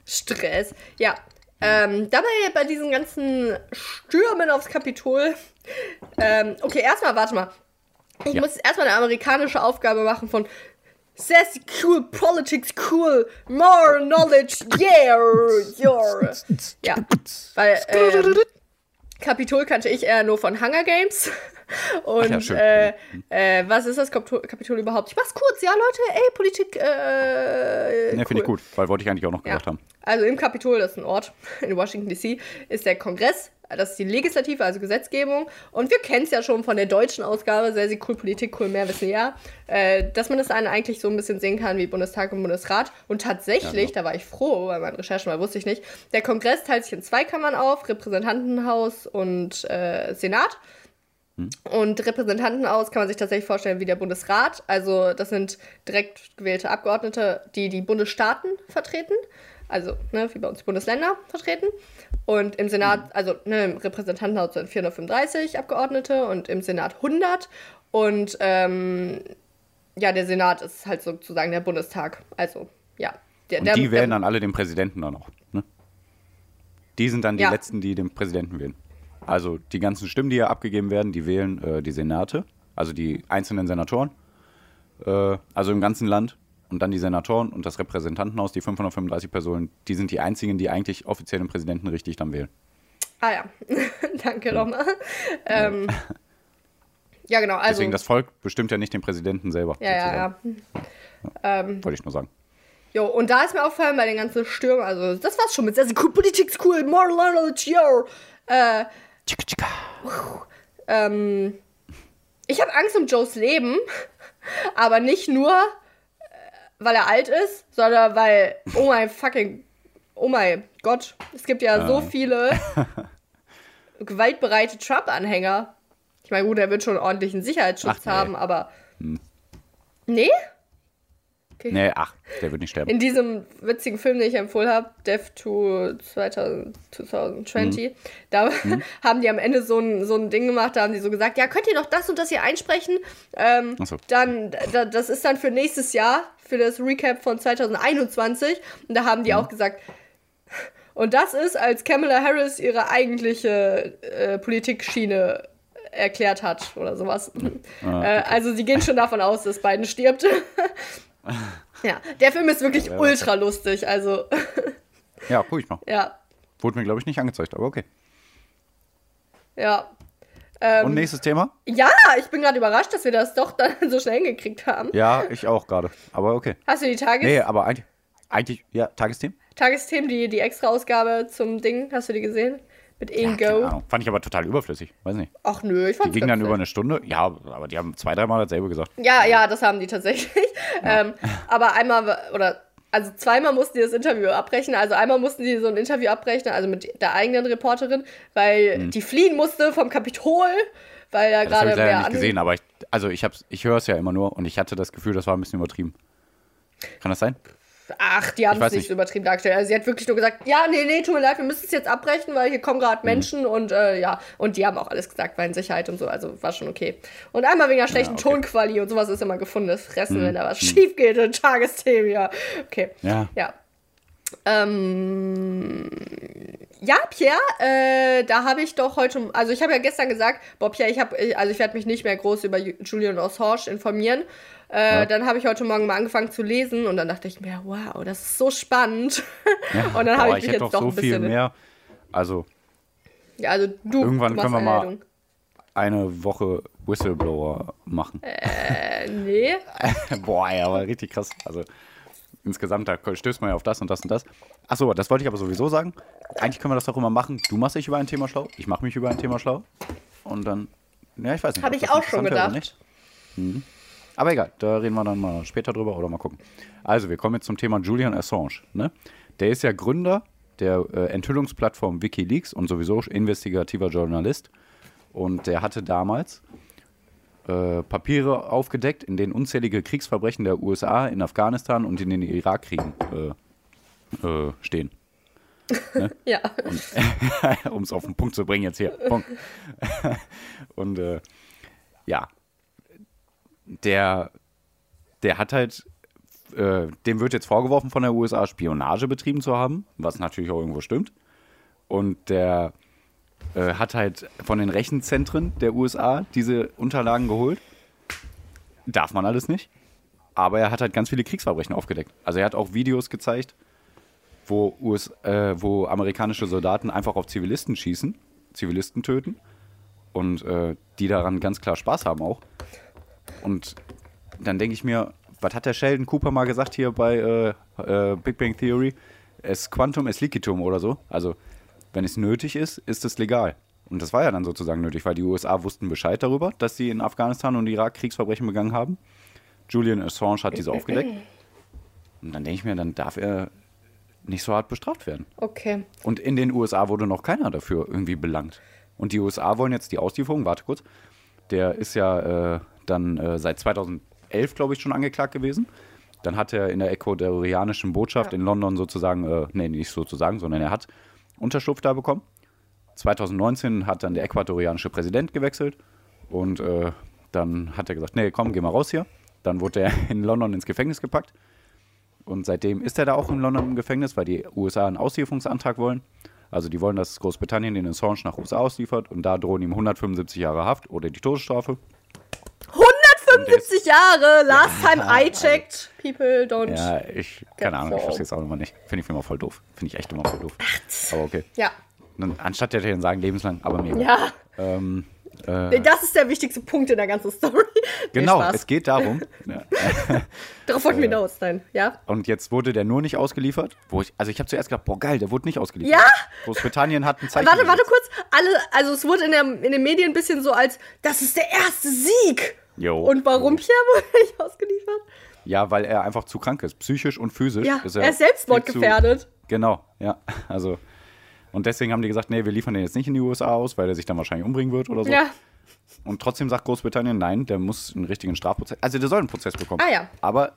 Stress. Ja. Ähm, dabei bei diesen ganzen Stürmen aufs Kapitol. Ähm, okay, erstmal, warte mal. Ich Ja. muss erstmal eine amerikanische Aufgabe machen von Sassy, cool, politics, cool, more knowledge, yeah, yeah. Ja, weil ähm, Kapitol kannte ich eher nur von Hunger Games. Und ja, äh, äh, was ist das Kapitol, überhaupt? Ich mach's kurz, ja, Leute, ey, Politik, äh, Ne, finde ich cool. gut, weil wollte ich eigentlich auch noch Ja. gesagt haben. Also im Kapitol, das ist ein Ort in Washington DC, ist der Kongress, das ist die Legislative, also Gesetzgebung. Und wir kennen es ja schon von der deutschen Ausgabe, sehr, sehr cool, Politik, cool, mehr wissen ja, äh, dass man das dann eigentlich so ein bisschen sehen kann wie Bundestag und Bundesrat. Und tatsächlich, da war ich froh, bei meinen Recherchen, weil wusste ich nicht, der Kongress teilt sich in zwei Kammern auf, Repräsentantenhaus und äh, Senat. Und Repräsentantenhaus kann man sich tatsächlich vorstellen wie der Bundesrat. Also das sind direkt gewählte Abgeordnete, die die Bundesstaaten vertreten. Also ne, wie bei uns die Bundesländer vertreten. Und im Senat, also ne, im Repräsentantenhaus sind 435 Abgeordnete und im Senat 100. Und ähm, ja, der Senat ist halt sozusagen der Bundestag. Also ja. Der, Und der, die wählen der, dann alle den Präsidenten dann auch. Ne? Die sind dann die Ja. Letzten, die den Präsidenten wählen. Also die ganzen Stimmen, die hier abgegeben werden, die wählen äh, die Senate, also die einzelnen Senatoren, äh, also im ganzen Land. Und dann die Senatoren und das Repräsentantenhaus, die 535 Personen, die sind die einzigen, die eigentlich offiziell den Präsidenten richtig dann wählen. Ah ja, danke nochmal. Ähm, ja, genau. Also, Deswegen, das Volk bestimmt ja nicht den Präsidenten selber. ja, ja, sozusagen. ja. Ähm, Wollte ich nur sagen. Jo, und da ist mir aufgefallen bei den ganzen Stürmen, also das war's schon mit sehr, sehr cool, Politik cool, more knowledge, yo. Äh, ähm, ich habe Angst um Joes Leben, aber nicht nur, weil er alt ist, sondern weil, oh mein fucking, oh mein Gott, es gibt ja so Ah. viele gewaltbereite Trump-Anhänger. Ich meine, gut, er wird schon ordentlichen Sicherheitsschutz Ach, nee. Hm. haben, aber. Nee? Nee, ach, der wird nicht sterben. In diesem witzigen Film, den ich empfohlen habe, Death to 2000, 2020, Mhm. da haben die am Ende so ein, so ein Ding gemacht, da haben die so gesagt, ja, könnt ihr noch das und das hier einsprechen? Ähm, so. Dann, da, das ist dann für nächstes Jahr, für das Recap von 2021. Und da haben die Mhm. auch gesagt, und das ist, als Kamala Harris ihre eigentliche äh, Politikschiene erklärt hat oder sowas. Ah, äh, also sie gehen schon davon aus, dass Biden stirbt. ja, der Film ist wirklich Ja. ultra lustig. Also, Ja, guck ich mal. ja, Wurde mir, glaube ich, nicht angezeigt, aber okay. ja. Ähm, Und nächstes Thema? ja, ich bin gerade überrascht, dass wir das doch dann so schnell hingekriegt haben. Ja, ich auch gerade. Aber okay. Hast du die Tages Nee, aber eigentlich, eigentlich ja, Tagesthemen? Tagesthemen, die, die Extra-Ausgabe zum Ding, hast du die gesehen? Mit Ja, keine Ingo. Ahnung. Fand ich aber total überflüssig. Weiß nicht. Ach nö, ich Die fand's ging dann über eine Stunde. Ja, aber die haben zwei, dreimal dasselbe gesagt. Ja, ja, das haben die tatsächlich. Ähm, aber einmal, oder, also zweimal mussten die das Interview abbrechen. Also einmal mussten die so ein Interview abbrechen, also mit der eigenen Reporterin, weil die fliehen musste vom Kapitol, weil da Mhm. Das habe gerade ich leider nicht gesehen, aber ich, also ich, hab's- ich höre es ja immer nur und ich hatte das Gefühl, das war ein bisschen übertrieben. Kann das sein? Ach, die haben es nicht übertrieben dargestellt. Also sie hat wirklich nur gesagt, ja, nee, nee, tut mir leid, wir müssen es jetzt abbrechen, weil hier kommen Mhm. gerade Menschen und äh, ja, und die haben auch alles gesagt, war in Sicherheit und so, also war schon okay. Und einmal wegen der schlechten okay. Mhm. Tonquali und sowas ist immer gefundenes Fressen, wenn da was schief geht in Tagesthemen, ja. Okay. Ja. Ja. Ähm, ja, Pierre, äh, da habe ich doch heute, also ich habe ja gestern gesagt, Bob, Pierre, ich habe, also ich werde mich nicht mehr groß über Ju- Julian Assange informieren. Äh, Ja. Dann habe ich heute Morgen mal angefangen zu lesen und dann dachte ich mir, wow, das ist so spannend. und dann Boah, habe ich mich hätte jetzt doch doch so ein bisschen. viel mehr. Also Ja, also du, Irgendwann du können wir mal- eine Woche Whistleblower machen. Äh, nee. Boah, ja, aber richtig krass. Also insgesamt, da stößt man ja auf das und das und das. Achso, das wollte ich aber sowieso sagen. Eigentlich können wir das doch immer machen. Du machst dich über ein Thema schlau, ich mache mich über ein Thema schlau. Und dann, ja, ich weiß nicht. Hab ob ich auch schon gedacht. Mhm. Aber egal, da reden wir dann mal später drüber oder mal gucken. Also, wir kommen jetzt zum Thema Julian Assange. Ne? Der ist ja Gründer der äh, Enthüllungsplattform Wikileaks und sowieso investigativer Journalist. Und der hatte damals äh, Papiere aufgedeckt, in denen unzählige Kriegsverbrechen der USA in Afghanistan und in den Irakkriegen äh, äh, stehen. Ja. um es auf den Punkt zu bringen jetzt hier. Punkt. und äh, ja, der, der hat halt, äh, dem wird jetzt vorgeworfen von der USA Spionage betrieben zu haben, was natürlich auch irgendwo stimmt. Und der äh, hat halt von den Rechenzentren der USA diese Unterlagen geholt. Darf man alles nicht. aber er hat halt ganz viele Kriegsverbrechen aufgedeckt. Also er hat auch Videos gezeigt, wo, US, äh, wo amerikanische Soldaten einfach auf Zivilisten schießen, Zivilisten töten und äh, die daran ganz klar Spaß haben auch. Und dann denke ich mir, was hat der Sheldon Cooper mal gesagt hier bei äh, äh, Big Bang Theory? Es Quantum, es Liquitum oder so. Also, wenn es nötig ist, ist es legal. Und das war ja dann sozusagen nötig, weil die USA wussten Bescheid darüber, dass sie in Afghanistan und Irak Kriegsverbrechen begangen haben. Julian Assange hat diese aufgedeckt. Und dann denke ich mir, dann darf er nicht so hart bestraft werden. Okay. Und in den USA wurde noch keiner dafür irgendwie belangt. Und die USA wollen jetzt die Auslieferung, warte kurz, der ist ja äh, dann äh, seit 2011, glaube ich, schon angeklagt gewesen. Dann hat er in der ecuadorianischen Botschaft Ja. in London sozusagen, äh, nee, nicht sozusagen, sondern er hat Unterschlupf da bekommen. 2019 hat dann der ecuadorianische Präsident gewechselt und äh, dann hat er gesagt, nee, komm, geh mal raus hier. Dann wurde er in London ins Gefängnis gepackt. Und seitdem ist er da auch in London im Gefängnis, weil die USA einen Auslieferungsantrag wollen. Also die wollen, dass Großbritannien den Assange nach USA ausliefert und da drohen ihm 175 Jahre Haft oder die Todesstrafe. 175 Jahre, last time I checked. People don't. Ja, ich, keine Ahnung, ich verstehe es auch immer nicht. Finde ich immer voll doof. Finde ich echt immer voll doof. Aber okay. Ja. Anstatt der dann sagen lebenslang, aber mir. Ja. Ähm, Nee, Das ist der wichtigste Punkt in der ganzen Story. Genau, es geht darum. ja. Darauf wollten wir hinaus sein. Ja. Und jetzt wurde der nur nicht ausgeliefert. Wo ich, also ich habe zuerst gedacht, boah geil, der wurde nicht ausgeliefert. Ja? Großbritannien hat ein Zeichen. Warte, warte kurz. Alle, also es wurde in, der, in den Medien ein bisschen so als, das ist der erste Sieg. Jo. Und warum. Pierre wurde nicht ausgeliefert? Ja, weil er einfach zu krank ist. Psychisch und physisch. Ja, ist er ist selbstmordgefährdet. Zu, genau, ja. Also. Und deswegen haben die gesagt, nee, wir liefern den jetzt nicht in die USA aus, weil er sich dann wahrscheinlich umbringen wird oder so. Ja. Und trotzdem sagt Großbritannien, nein, der muss einen richtigen Strafprozess. Also der soll einen Prozess bekommen. Ah, ja. Aber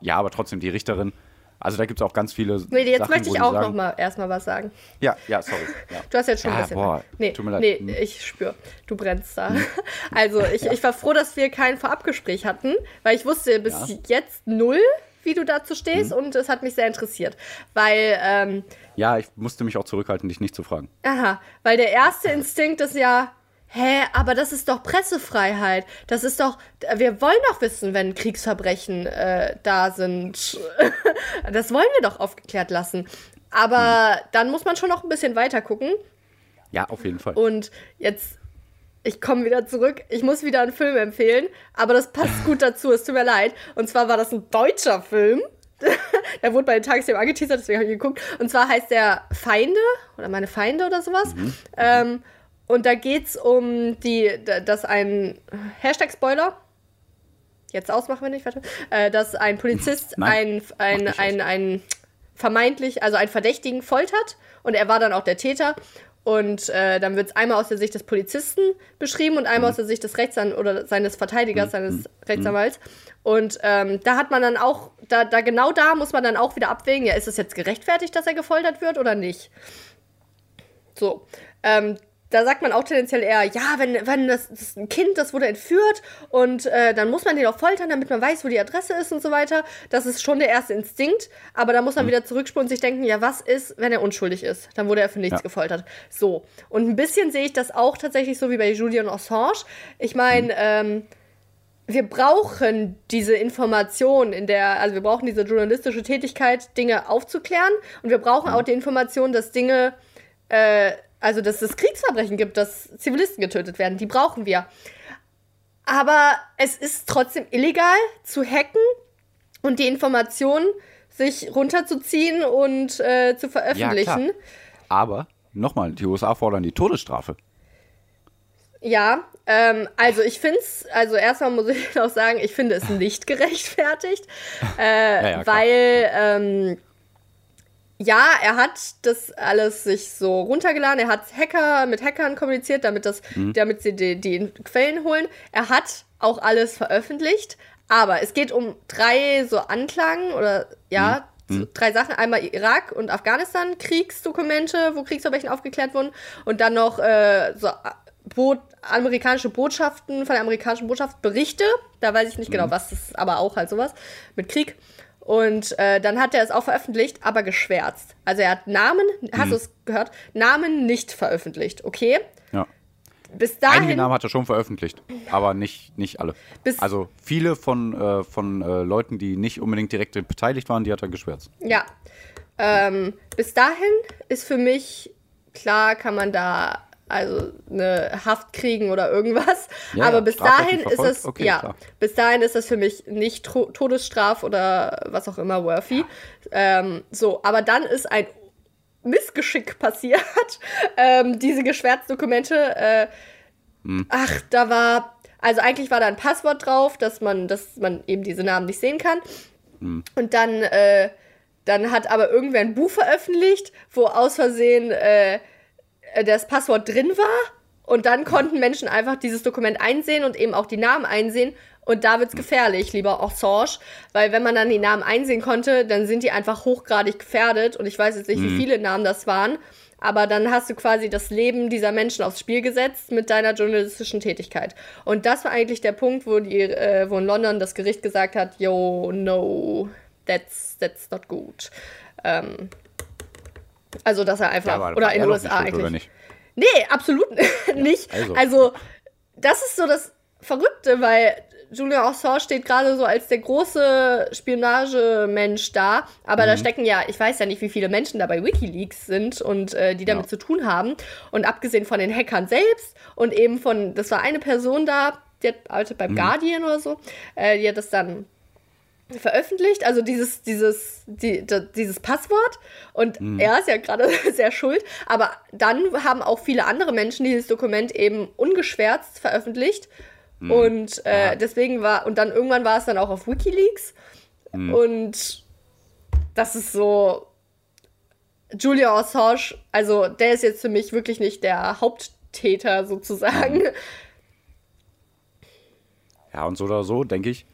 ja, aber trotzdem die Richterin. Also da gibt es auch ganz viele. Nee, jetzt Sachen, möchte ich auch sagen, noch mal erstmal was sagen. Ja, ja, sorry. Ja. Du hast jetzt schon Ja, ein bisschen. boah, nee, tut mir leid. nee, Hm. ich spüre, du brennst da. Also, ich, ich war froh, dass wir kein Vorabgespräch hatten, weil ich wusste bis Ja. jetzt null, wie du dazu stehst und es hat mich sehr interessiert. Weil, ähm, ja, ich musste mich auch zurückhalten, dich nicht zu fragen. aha, weil der erste Instinkt ist ja, hä, aber das ist doch Pressefreiheit. Das ist doch, wir wollen doch wissen, wenn Kriegsverbrechen äh, da sind. das wollen wir doch aufgeklärt lassen. Aber Hm. dann muss man schon noch ein bisschen weiter gucken. Ja, auf jeden Fall. Und jetzt, ich komme wieder zurück. Ich muss wieder einen Film empfehlen, aber das passt gut dazu. Es tut mir leid. Und zwar war das ein deutscher Film. der wurde bei den Tagesthemen angeteasert, deswegen habe ich geguckt. Und zwar heißt der Feinde oder meine Feinde oder sowas. Ähm, und da geht es um die, da- dass ein Hashtag-Spoiler. Jetzt ausmachen wir nicht, warte. Äh, dass ein Polizist Nein, ein, ein, ein, ein vermeintlich, also einen Verdächtigen foltert und er war dann auch der Täter. Und äh, dann wird es einmal aus der Sicht des Polizisten beschrieben und einmal aus der Sicht des Rechtsan oder seines Verteidigers, seines Rechtsanwalts. Und ähm, da hat man dann auch, da, da genau da muss man dann auch wieder abwägen, ja, ist es jetzt gerechtfertigt, dass er gefoltert wird oder nicht? So. Ähm, da sagt man auch tendenziell eher, ja, wenn, wenn das, das ist ein Kind, das wurde entführt und äh, dann muss man den auch foltern, damit man weiß, wo die Adresse ist und so weiter. Das ist schon der erste Instinkt. Aber da muss man wieder zurückspulen und sich denken, ja, was ist, wenn er unschuldig ist? Dann wurde er für nichts Ja. gefoltert. So. Und ein bisschen sehe ich das auch tatsächlich so wie bei Julian Assange. Ich meine, ähm, wir brauchen diese Information in der, also wir brauchen diese journalistische Tätigkeit, Dinge aufzuklären und wir brauchen auch die Information, dass Dinge, äh, also dass es Kriegsverbrechen gibt, dass Zivilisten getötet werden, die brauchen wir. Aber es ist trotzdem illegal zu hacken und die Informationen sich runterzuziehen und äh, zu Ja, veröffentlichen. klar. Aber, nochmal, die USA fordern die Todesstrafe. Ja, ähm, also ich finde es, also erstmal muss ich noch sagen, ich finde es nicht gerechtfertigt, äh, ja, klar. weil ähm, ja, er hat das alles sich so runtergeladen, er hat Hacker mit Hackern kommuniziert, damit, das, Mhm. damit sie die, die Quellen holen. Er hat auch alles veröffentlicht, aber es geht um drei so Anklagen oder ja, Mhm. so drei Sachen. Einmal Irak und Afghanistan, Kriegsdokumente, wo Kriegsverbrechen aufgeklärt wurden und dann noch äh, so Bo amerikanische Botschaften, von der amerikanischen Botschaft Berichte. Da weiß ich nicht Mhm. genau, was das ist, aber auch halt sowas mit Krieg. Und äh, dann hat er es auch veröffentlicht, aber geschwärzt. Also er hat Namen, hast du es gehört? Namen nicht veröffentlicht, okay? Ja. bis dahin. Einige Namen hat er schon veröffentlicht, aber nicht, nicht alle. Also viele von, äh, von äh, Leuten, die nicht unbedingt direkt beteiligt waren, die hat er geschwärzt. Ja. Ähm, bis dahin ist für mich klar, kann man da also eine Haft kriegen oder irgendwas. Ja, Aber bis dahin ist es okay, ja, klar. bis dahin ist das für mich nicht Todesstraf oder was auch immer worthy. Ähm, so, aber dann ist ein Missgeschick passiert. ähm, diese Geschwärzdokumente. Äh, Hm. Ach, da war also eigentlich war da ein Passwort drauf, dass man, dass man eben diese Namen nicht sehen kann. Hm. Und dann, äh, dann hat aber irgendwer ein Buch veröffentlicht, wo aus Versehen äh, das Passwort drin war. Und dann konnten Menschen einfach dieses Dokument einsehen und eben auch die Namen einsehen. Und da wird's gefährlich, lieber Assange, weil wenn man dann die Namen einsehen konnte, dann sind die einfach hochgradig gefährdet. Und ich weiß jetzt nicht, wie viele Namen das waren, aber dann hast du quasi das Leben dieser Menschen aufs Spiel gesetzt mit deiner journalistischen Tätigkeit. Und das war eigentlich der Punkt, wo, die, äh, wo in London das Gericht gesagt hat, yo, no, that's, that's not good. Ähm, also, dass er einfach, aber oder in den USA eigentlich. Oder nicht? Nee, absolut nicht. also. Also. das ist so das Verrückte, weil Julian Assange steht gerade so als der große Spionagemensch da, aber Mhm. da stecken ja, ich weiß ja nicht, wie viele Menschen da bei Wikileaks sind und äh, die damit Ja. zu tun haben. Und abgesehen von den Hackern selbst und eben von, das war eine Person da, die hat arbeitet Mhm. beim Guardian oder so, äh, die hat das dann veröffentlicht, also dieses, dieses, die, dieses Passwort. Und Mhm. er ist ja gerade sehr schuld. Aber dann haben auch viele andere Menschen dieses Dokument eben ungeschwärzt veröffentlicht. Mhm. Und äh, deswegen war, und dann irgendwann war es dann auch auf Wikileaks. Mhm. Und das ist so. Julia Assange, also der ist jetzt für mich wirklich nicht der Haupttäter sozusagen. Ja, und so oder so denke ich,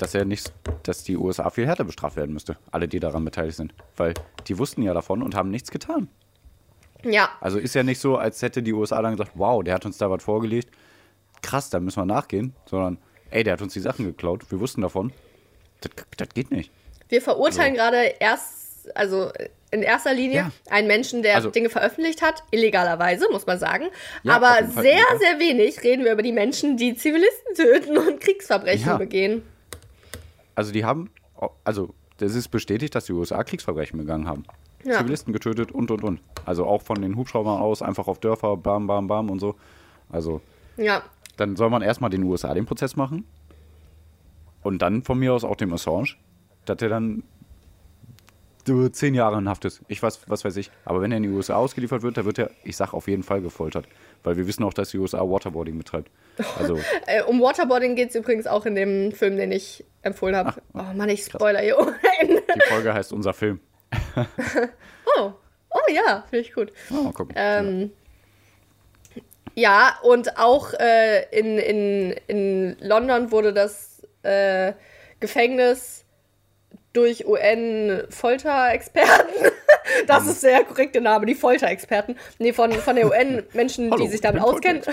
dass er nicht, dass die USA viel härter bestraft werden müsste. Alle, die daran beteiligt sind. Weil die wussten ja davon und haben nichts getan. Ja, Also ist ja nicht so, als hätte die USA dann gesagt, wow, der hat uns da was vorgelegt. Krass, da müssen wir nachgehen. Sondern, ey, der hat uns die Sachen geklaut. Wir wussten davon. Das, das geht nicht. Wir verurteilen gerade erst, also in erster Linie Ja. einen Menschen, der Also- Dinge veröffentlicht hat, illegalerweise, muss man sagen. Ja, Aber sehr, sehr wenig reden wir über die Menschen, die Zivilisten töten und Kriegsverbrechen Ja. begehen. Also die haben, also das ist bestätigt, dass die USA Kriegsverbrechen begangen haben. Ja. Zivilisten getötet und und und. Also auch von den Hubschraubern aus, einfach auf Dörfer, bam, bam, bam und so. Also Ja, dann soll man erstmal den USA den Prozess machen. Und dann von mir aus auch dem Assange, dass der dann zehn Jahre in Haft ist. Ich weiß, was weiß ich. Aber wenn er in die USA ausgeliefert wird, dann wird er, ich sag auf jeden Fall gefoltert. Weil wir wissen auch, dass die USA Waterboarding betreibt. Also, äh, um Waterboarding geht es übrigens auch in dem Film, den ich empfohlen habe. Oh Mann, ich spoiler hier Ende. die Folge heißt unser Film. Oh, oh ja, finde ich gut. Oh, mal gucken. Ähm, ja, und auch äh, in, in, in London wurde das äh, Gefängnis durch UN-Folterexperten, das ist der korrekte Name, die Folterexperten, nee, von, von der UN, Menschen, Hallo, die sich ich damit auskennen.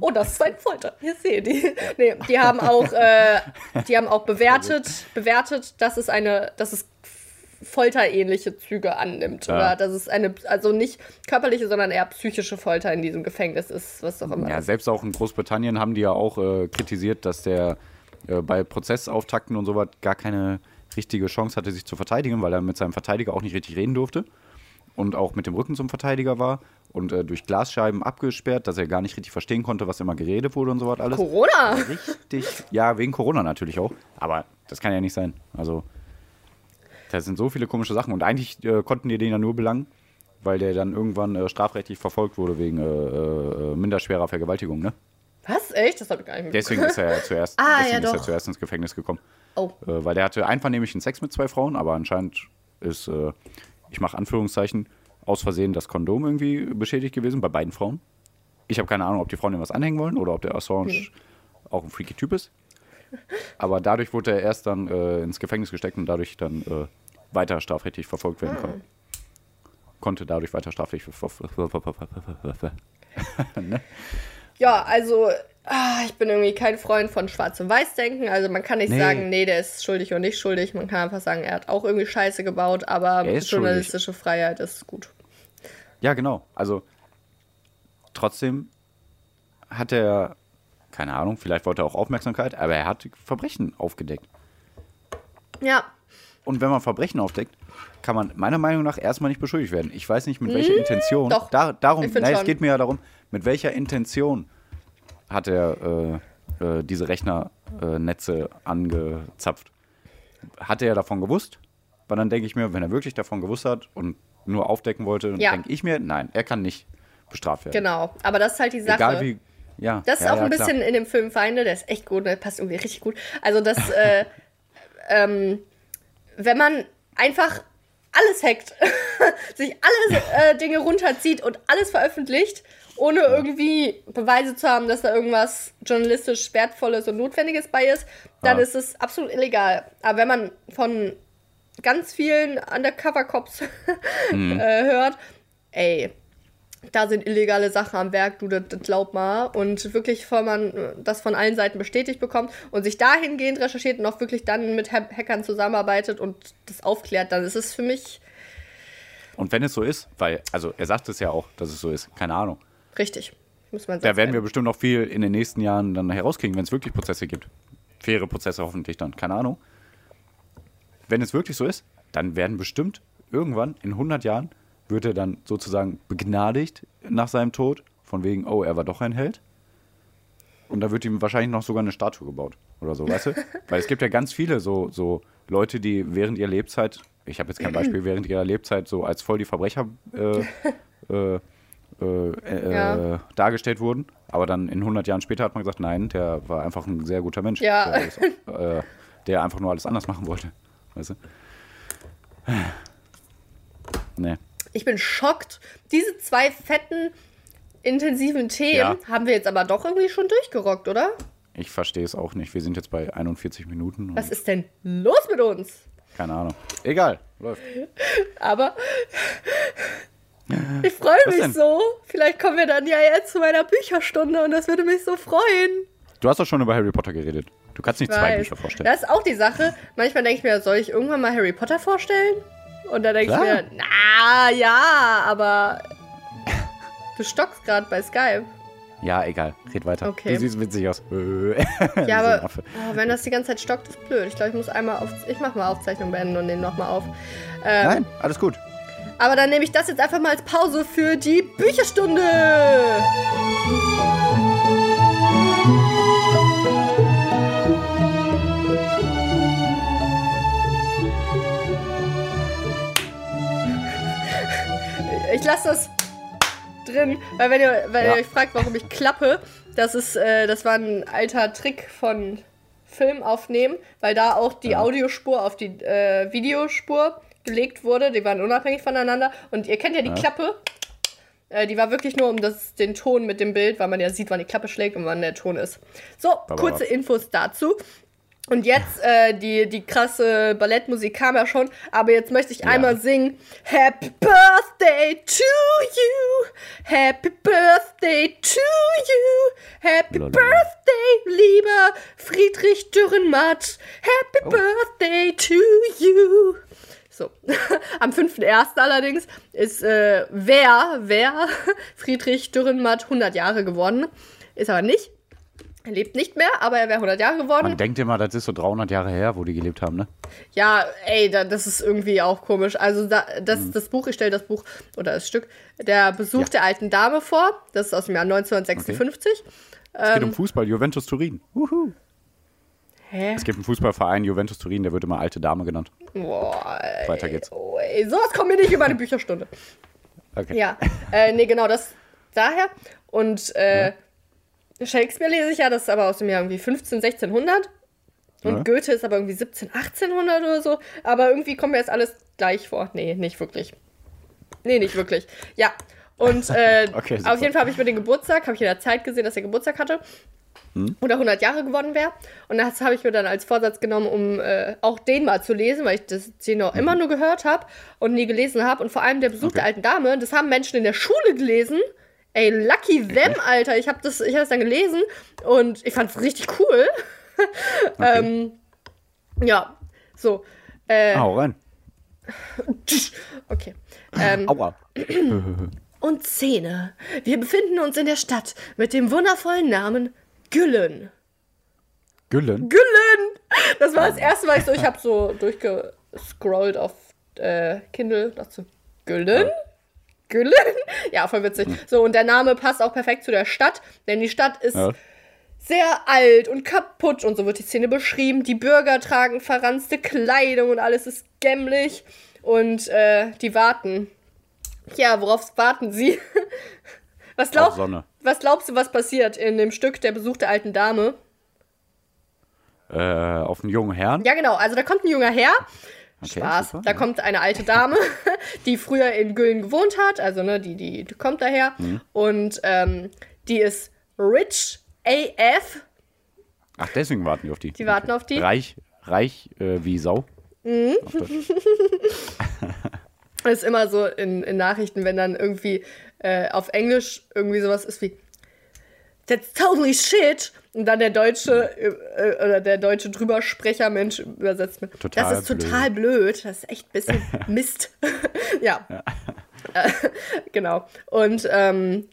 Oh, das ist ein Folter. Hier sehe die. Nee, die haben auch, äh, die haben auch bewertet, bewertet, dass es eine, dass es folterähnliche Züge annimmt. Ja. Oder dass es eine, also nicht körperliche, sondern eher psychische Folter in diesem Gefängnis ist, was auch immer. Ja, selbst auch in Großbritannien haben die ja auch äh, kritisiert, dass der äh, bei Prozessauftakten und sowas gar keine richtige Chance hatte, sich zu verteidigen, weil er mit seinem Verteidiger auch nicht richtig reden durfte und auch mit dem Rücken zum Verteidiger war und äh, durch Glasscheiben abgesperrt, dass er gar nicht richtig verstehen konnte, was immer geredet wurde und sowas alles. Corona! Richtig, ja, wegen Corona natürlich auch, aber das kann ja nicht sein. Also, da sind so viele komische Sachen und eigentlich äh, konnten die den ja nur belangen, weil der dann irgendwann äh, strafrechtlich verfolgt wurde wegen äh, äh, minderschwerer Vergewaltigung, ne? Was? Echt? Das habe ich gar nicht mitbekommen. Deswegen ist er ja zuerst, Ah, deswegen ja, ist er zuerst ins Gefängnis gekommen. Oh. Äh, weil der hatte einvernehmlichen Sex mit zwei Frauen, aber anscheinend ist, äh, ich mache Anführungszeichen, aus Versehen das Kondom irgendwie beschädigt gewesen bei beiden Frauen. Ich habe keine Ahnung, ob die Frauen ihm was anhängen wollen oder ob der Assange Hm. auch ein freaky Typ ist. Aber dadurch wurde er erst dann äh, ins Gefängnis gesteckt und dadurch dann äh, weiter strafrechtlich verfolgt werden Ah. konnte. Konnte dadurch weiter strafrechtlich ver- ne? Ja, also ah, ich bin irgendwie kein Freund von Schwarz- und Weiß-Denken. Also man kann nicht Nee. sagen, nee, der ist schuldig oder nicht schuldig. Man kann einfach sagen, er hat auch irgendwie Scheiße gebaut, aber Er ist journalistische Freiheit ist gut. Ja, genau. Also trotzdem hat er, keine Ahnung, vielleicht wollte er auch Aufmerksamkeit, aber er hat Verbrechen aufgedeckt. Ja. Und wenn man Verbrechen aufdeckt, kann man meiner Meinung nach erstmal nicht beschuldigt werden. Ich weiß nicht, mit welcher Intention. doch. Da, darum, nein, es geht mir ja darum, mit welcher Intention hat er äh, äh, diese Rechnernetze angezapft. Hat er davon gewusst? Weil dann denke ich mir, wenn er wirklich davon gewusst hat und nur aufdecken wollte, dann Ja. denke ich mir, nein, er kann nicht bestraft werden. Genau. Aber das ist halt die Sache. Egal wie. Ja, Das ist ja, auch ja, ein bisschen Klar. in dem Film Feinde, der ist echt gut, der passt irgendwie richtig gut. Also das, äh, ähm, wenn man einfach alles hackt, sich alle äh, Dinge runterzieht und alles veröffentlicht, ohne irgendwie Beweise zu haben, dass da irgendwas journalistisch Wertvolles und Notwendiges bei ist, dann Ja. ist es absolut illegal. Aber wenn man von ganz vielen Undercover-Cops Mhm. äh, hört, ey, da sind illegale Sachen am Werk, du, das, das glaub mal. Und wirklich, von man das von allen Seiten bestätigt bekommt und sich dahingehend recherchiert und auch wirklich dann mit Ha- Hackern zusammenarbeitet und das aufklärt, dann ist es für mich Und wenn es so ist, weil, also er sagt es ja auch, dass es so ist, keine Ahnung. Richtig. Muss man Da werden wir bestimmt noch viel in den nächsten Jahren dann herauskriegen, wenn es wirklich Prozesse gibt. Faire Prozesse hoffentlich dann, keine Ahnung. Wenn es wirklich so ist, dann werden bestimmt irgendwann in 100 Jahren wird er dann sozusagen begnadigt nach seinem Tod, von wegen, oh, er war doch ein Held. Und da wird ihm wahrscheinlich noch sogar eine Statue gebaut oder so, weißt du? Weil es gibt ja ganz viele so, so Leute, die während ihrer Lebzeit, ich habe jetzt kein Beispiel, während ihrer Lebzeit so als voll die Verbrecher äh, äh, äh, äh, Ja. dargestellt wurden. Aber dann in 100 Jahren später hat man gesagt, nein, der war einfach ein sehr guter Mensch. Ja. Der, ist, äh, der einfach nur alles anders machen wollte. Weißt du? Nee. Ich bin schockt. Diese zwei fetten, intensiven Themen Ja. haben wir jetzt aber doch irgendwie schon durchgerockt, oder? Ich verstehe es auch nicht. Wir sind jetzt bei 41 Minuten. Was ist denn los mit uns? Keine Ahnung. Egal. Läuft. Aber ich freue mich denn? so. Vielleicht kommen wir dann ja jetzt zu meiner Bücherstunde und das würde mich so freuen. Du hast doch schon über Harry Potter geredet. Du kannst nicht zwei. Bücher vorstellen. Das ist auch die Sache. Manchmal denke ich mir, soll ich irgendwann mal Harry Potter vorstellen? Und dann denke ich mir, na ja, aber du stockst gerade bei Skype. Ja, egal. Red weiter. Okay. Du siehst witzig aus. Ja, aber oh, wenn das die ganze Zeit stockt, ist blöd. Ich glaube, ich muss einmal auf. Ich mache mal Aufzeichnung beenden und nehmen nochmal auf. Ähm, Nein, alles gut. Aber dann nehme ich das jetzt einfach mal als Pause für die Bücherstunde. Ich lasse das drin, weil wenn ihr, wenn Ja. ihr euch fragt, warum ich klappe, das ist, äh, das war ein alter Trick von Film aufnehmen, weil da auch die Ja. Audiospur auf die äh, Videospur gelegt wurde. Die waren unabhängig voneinander. Und ihr kennt ja die Ja. Klappe. Äh, die war wirklich nur um das, den Ton mit dem Bild, weil man ja sieht, wann die Klappe schlägt und wann der Ton ist. So, kurze Infos dazu. Und jetzt, äh, die, die krasse Ballettmusik kam ja schon, aber jetzt möchte ich Ja. einmal singen Happy Birthday to you, Happy Birthday to you, Happy Lol. Birthday, lieber Friedrich Dürrenmatt, Happy Oh. Birthday to you. So, am 5.1. allerdings ist äh, wer, wer Friedrich Dürrenmatt 100 Jahre geworden. Ist aber nicht. Er lebt nicht mehr, aber er wäre 100 Jahre geworden. Man denkt immer, das ist so 300 Jahre her, wo die gelebt haben, ne? Ja, ey, da, das ist irgendwie auch komisch. Also da, das, Mhm. das Buch, ich stelle das Buch oder das Stück, der Besuch Ja. der alten Dame vor. Das ist aus dem Jahr 1956. Es geht um Fußball, Juventus Turin. Wuhu. Hä? Es gibt einen Fußballverein, Juventus Turin, der wird immer alte Dame genannt. Boah, ey, Weiter geht's. Oh, ey, sowas kommt mir nicht über eine Bücherstunde. Okay. Ja, äh, nee, genau, das daher. Und äh, Shakespeare lese ich ja, das ist aber aus dem Jahr irgendwie 15, 1600. Und Ja. Goethe ist aber irgendwie 17, 1800 oder so. Aber irgendwie kommt mir jetzt alles gleich vor. Nee, nicht wirklich. Nee, nicht wirklich. Ja. Und äh, Okay, auf jeden Fall habe ich mir den Geburtstag, habe ich in der Zeit gesehen, dass er Geburtstag hatte. Hm? Oder 100 Jahre geworden wäre. Und das habe ich mir dann als Vorsatz genommen, um äh, auch den mal zu lesen, weil ich das den auch immer nur gehört habe und nie gelesen habe. Und vor allem der Besuch Mhm. Okay. der alten Dame, das haben Menschen in der Schule gelesen. Ey, lucky them, Alter. Ich habe das, ich hab das dann gelesen und ich fand es richtig cool. Okay. ähm, ja, so. Äh, Hau rein. okay. Ähm, Aua. und Szene. Wir befinden uns in der Stadt mit dem wundervollen Namen Güllen. Güllen? Güllen! Das war das erste Mal, ich so, ich habe so durchgescrollt auf äh, Kindle, so, Güllen? Güllen? Ja, voll witzig. So, und der Name passt auch perfekt zu der Stadt, denn die Stadt ist Ja. sehr alt und kaputt und so wird die Szene beschrieben. Die Bürger tragen verranzte Kleidung und alles ist gämmlich und äh, die warten. Ja, worauf warten sie? Was, glaub, was glaubst du, was passiert in dem Stück Der Besuch der alten Dame? Äh, auf einen jungen Herrn? Ja, genau. Also da kommt ein junger Herr. Okay, Spaß. super, da ja. kommt eine alte Dame, die früher in Güllen gewohnt hat. Also, ne, die, die, die kommt daher. Mhm. Und ähm, die ist rich AF. Ach, deswegen warten die auf die. Die warten auf die? Reich, reich äh, wie Sau. Mhm. Ist immer so in, in Nachrichten, wenn dann irgendwie äh, auf Englisch irgendwie sowas ist wie That's totally shit. Und dann der deutsche äh, äh, oder der deutsche Drübersprechermensch übersetzt mit Total Das ist total blöd. Das ist echt ein bisschen Mist. ja. Äh, genau. Und ähm,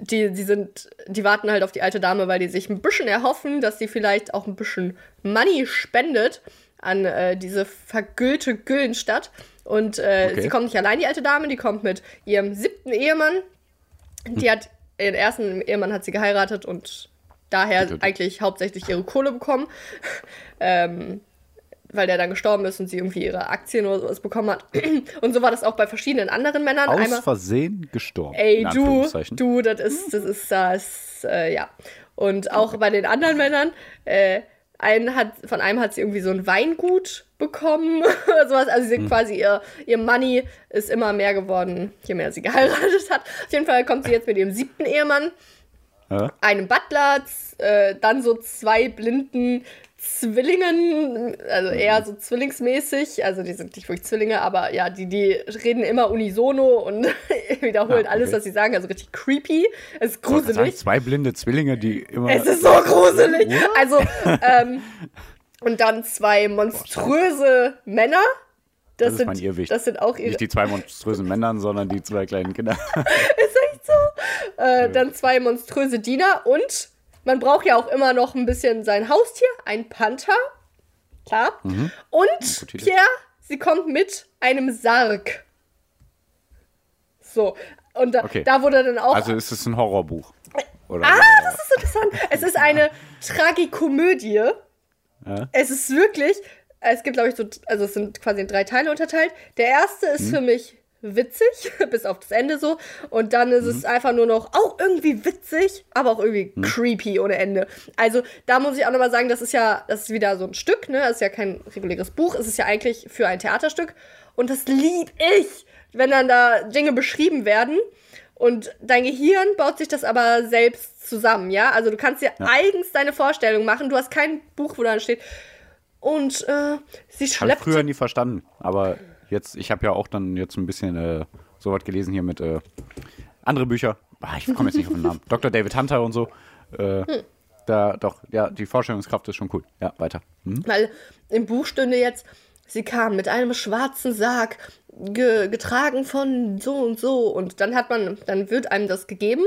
die, die sind, die warten halt auf die alte Dame, weil die sich ein bisschen erhoffen, dass sie vielleicht auch ein bisschen Money spendet an äh, diese vergüllte Güllenstadt. Und äh, Okay. sie kommt nicht allein, die alte Dame, die kommt mit ihrem siebten Ehemann. Die hat, ihren ersten Ehemann hat sie geheiratet und daher Bitte. eigentlich hauptsächlich ihre Kohle bekommen. ähm, weil der dann gestorben ist und sie irgendwie ihre Aktien oder sowas bekommen hat. Und so war das auch bei verschiedenen anderen Männern. Aus Einmal, Versehen gestorben. Ey, du, du, das ist, das ist das, äh, ja. Und auch bei den anderen Männern, äh, einen hat, von einem hat sie irgendwie so ein Weingut bekommen oder sowas. Also sie quasi ihr, ihr Money ist immer mehr geworden, je mehr sie geheiratet hat. Auf jeden Fall kommt sie jetzt mit ihrem siebten Ehemann, Ja? einem Butler, äh, dann so zwei blinden Zwillingen, also eher so zwillingsmäßig, also die sind nicht wirklich Zwillinge, aber ja, die, die reden immer unisono und wiederholen Ah, alles, was sie sagen, also richtig creepy. Es ist gerade sagen, gruselig. zwei blinde Zwillinge, die immer. Es ist so gruselig. Also, ähm, und dann zwei monströse Männer. Das, Das ist sind, mein Irrwicht. das sind auch ihre, Nicht die zwei monströsen Männern, sondern die zwei kleinen Kinder. ist echt so. Äh, dann zwei monströse Diener und man braucht ja auch immer noch ein bisschen sein Haustier, ein Panther. Klar. Und gute Idee. Pierre, sie kommt mit einem Sarg. So. Und da, Okay. da wurde dann auch. Also ist es ein Horrorbuch. Oder ah, das ist interessant. Es ist eine Tragikomödie. Ja. Es ist wirklich, es gibt, glaube ich, so, also es sind quasi in drei Teile unterteilt. Der erste ist für mich witzig, bis auf das Ende so. Und dann ist es einfach nur noch auch irgendwie witzig, aber auch irgendwie creepy ohne Ende. Also da muss ich auch nochmal sagen, das ist ja, das ist wieder so ein Stück, ne? Das ist ja kein reguläres Buch, es ist ja eigentlich für ein Theaterstück. Und das lieb ich, wenn dann da Dinge beschrieben werden. Und dein Gehirn baut sich das aber selbst zusammen, ja? Also du kannst dir eigens deine Vorstellung machen. Du hast kein Buch, wo dann steht. Und äh, sie Habe ich früher nie verstanden. Aber jetzt, ich habe ja auch dann jetzt ein bisschen äh, so was gelesen hier mit äh, andere Bücher. Ah, ich komme jetzt nicht auf den Namen. Dr. David Hunter und so. Äh, Hm. Da, doch, ja, die Vorstellungskraft ist schon cool. Ja, weiter. Hm? Weil im Buch stünde jetzt, sie kam mit einem schwarzen Sarg, ge getragen von so und so. Und dann hat man, dann wird einem das gegeben.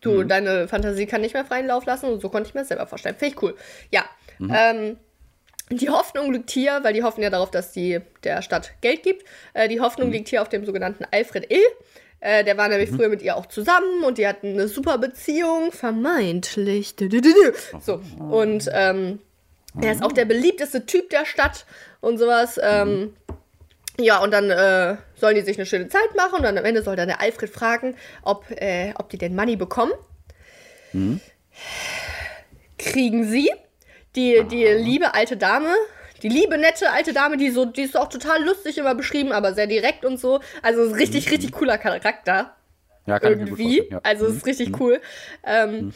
Du, deine Fantasie kann nicht mehr freien Lauf lassen und so konnte ich mir das selber vorstellen. Finde ich cool. Ja. Ähm, die Hoffnung liegt hier, weil die hoffen ja darauf, dass die der Stadt Geld gibt. Äh, die Hoffnung liegt hier auf dem sogenannten Alfred Ill. Äh, der war nämlich früher mit ihr auch zusammen und die hatten eine super Beziehung, vermeintlich. So, und ähm, er ist auch der beliebteste Typ der Stadt und sowas. Ähm, ja, und dann äh, sollen die sich eine schöne Zeit machen und dann am Ende soll dann der Alfred fragen, ob, äh, ob die den Money bekommen. Kriegen sie. Die, die liebe alte Dame, die liebe nette alte Dame, die so, die ist auch total lustig immer beschrieben, aber sehr direkt und so. Also ist richtig, richtig cooler Charakter Ja, kann ich mir irgendwie. Ja. Also es ist richtig cool. Ähm,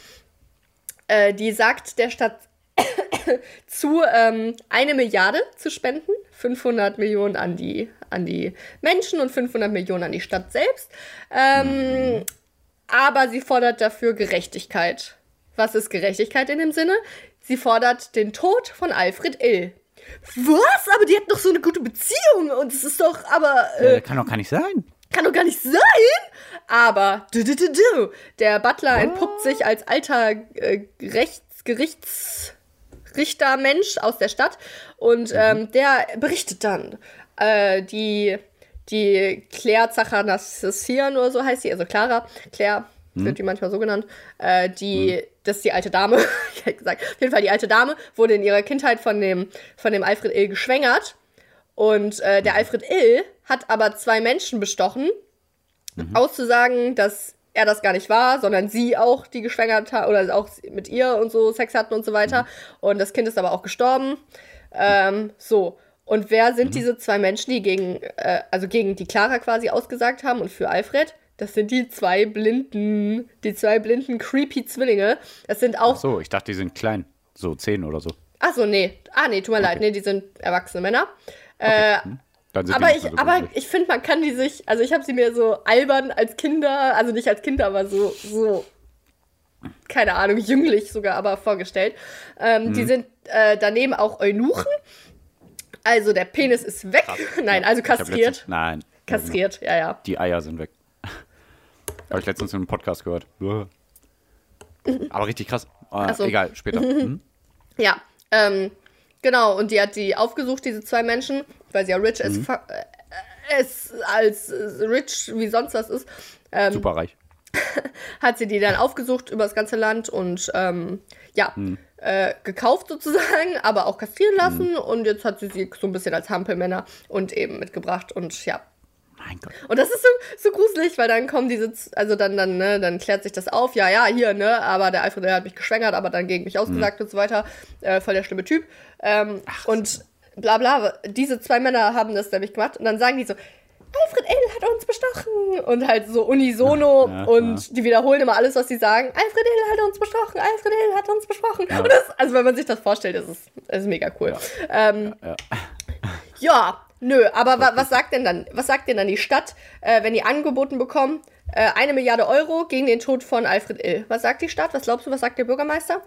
äh, die sagt der Stadt zu, ähm, eine Milliarde zu spenden. 500 Millionen an die, an die Menschen und 500 Millionen an die Stadt selbst. Ähm, Aber sie fordert dafür Gerechtigkeit. Was ist Gerechtigkeit in dem Sinne? Sie fordert den Tod von Alfred Ill. Was? Aber die hat doch so eine gute Beziehung und es ist doch, aber. Äh, Äh, kann doch gar nicht sein. kann doch gar nicht sein. Aber du, du, du, du, der Butler entpuppt sich als alter äh, Rechts, Gerichtsrichtermensch aus der Stadt und ähm, der berichtet dann. Äh, die die Claire Zachanassian oder so heißt sie, also Clara, Claire wird die manchmal so genannt, äh, die, das ist die alte Dame, ich hätte gesagt, auf jeden Fall die alte Dame wurde in ihrer Kindheit von dem, von dem Alfred Ill geschwängert und äh, der Alfred Ill hat aber zwei Menschen bestochen, auszusagen, dass er das gar nicht war, sondern sie auch die geschwängert hat oder auch mit ihr und so Sex hatten und so weiter. Und das Kind ist aber auch gestorben. Ähm, so. Und wer sind diese zwei Menschen, die gegen, äh, also gegen die Clara quasi ausgesagt haben und für Alfred? Das sind die zwei blinden, die zwei blinden creepy Zwillinge. Das sind auch Ach so, ich dachte, die sind klein. So zehn oder so. Ach so, nee. Ah, nee, tut mir leid. Nee, die sind erwachsene Männer. Äh, Dann sind aber ich, so aber ich finde, man kann die sich, also ich habe sie mir so albern als Kinder, also nicht als Kinder, aber so, so, keine Ahnung, jünglich sogar aber vorgestellt. Ähm, Mhm. Die sind äh, daneben auch Eunuchen. Also der Penis ist weg. Nein, also kastriert. letztens- Nein. Kastriert, ja, ja. Die Eier sind weg. Habe ich letztens in einem Podcast gehört. Aber richtig krass. Äh, so. Egal, später. Hm? Ja, ähm, genau. Und die hat die aufgesucht, diese zwei Menschen, weil sie ja rich as, fu- äh, as als äh, rich wie sonst was ist. Ähm, Super reich. hat sie die dann aufgesucht über das ganze Land und ähm, ja, äh, gekauft sozusagen, aber auch kastrieren lassen und jetzt hat sie sie so ein bisschen als Hampelmänner und eben mitgebracht und ja. Mein Gott. Und das ist so, so gruselig, weil dann kommen diese, also dann, dann, ne, dann klärt sich das auf, ja, ja, hier, ne, aber der Alfred, der hat mich geschwängert, aber dann gegen mich ausgesagt und so weiter, äh, voll der schlimme Typ. Ähm, und bla bla, diese zwei Männer haben das nämlich gemacht und dann sagen die so, Alfred L. hat uns bestochen. Und halt so unisono Ja, und die wiederholen immer alles, was sie sagen. Alfred L. hat uns bestochen, Alfred L. hat uns bestochen. Und das, also wenn man sich das vorstellt, ist, ist mega cool. Ja, ähm, Ja. Ja nö, aber wa was sagt denn dann, was sagt denn dann die Stadt, äh, wenn die angeboten bekommen, äh, eine Milliarde Euro gegen den Tod von Alfred Ill? Was sagt die Stadt? Was glaubst du, was sagt der Bürgermeister?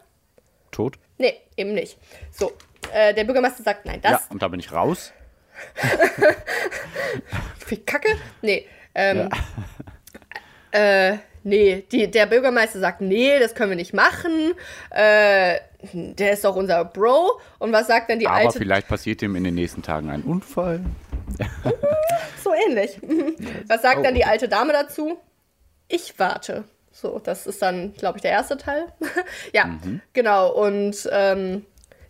Tot? Nee, eben nicht. So, äh, der Bürgermeister sagt, nein, das ja, und da bin ich raus. Viel Kacke? Nee. Ähm, äh, nee, die, der Bürgermeister sagt, nee, das können wir nicht machen. Äh, der ist doch unser Bro. Und was sagt dann die Aber alte? vielleicht passiert ihm in den nächsten Tagen ein Unfall. So ähnlich. was sagt Oh, dann die alte Dame dazu? Ich warte. So, das ist dann, glaube ich, der erste Teil. ja, Mhm. genau. Und ähm,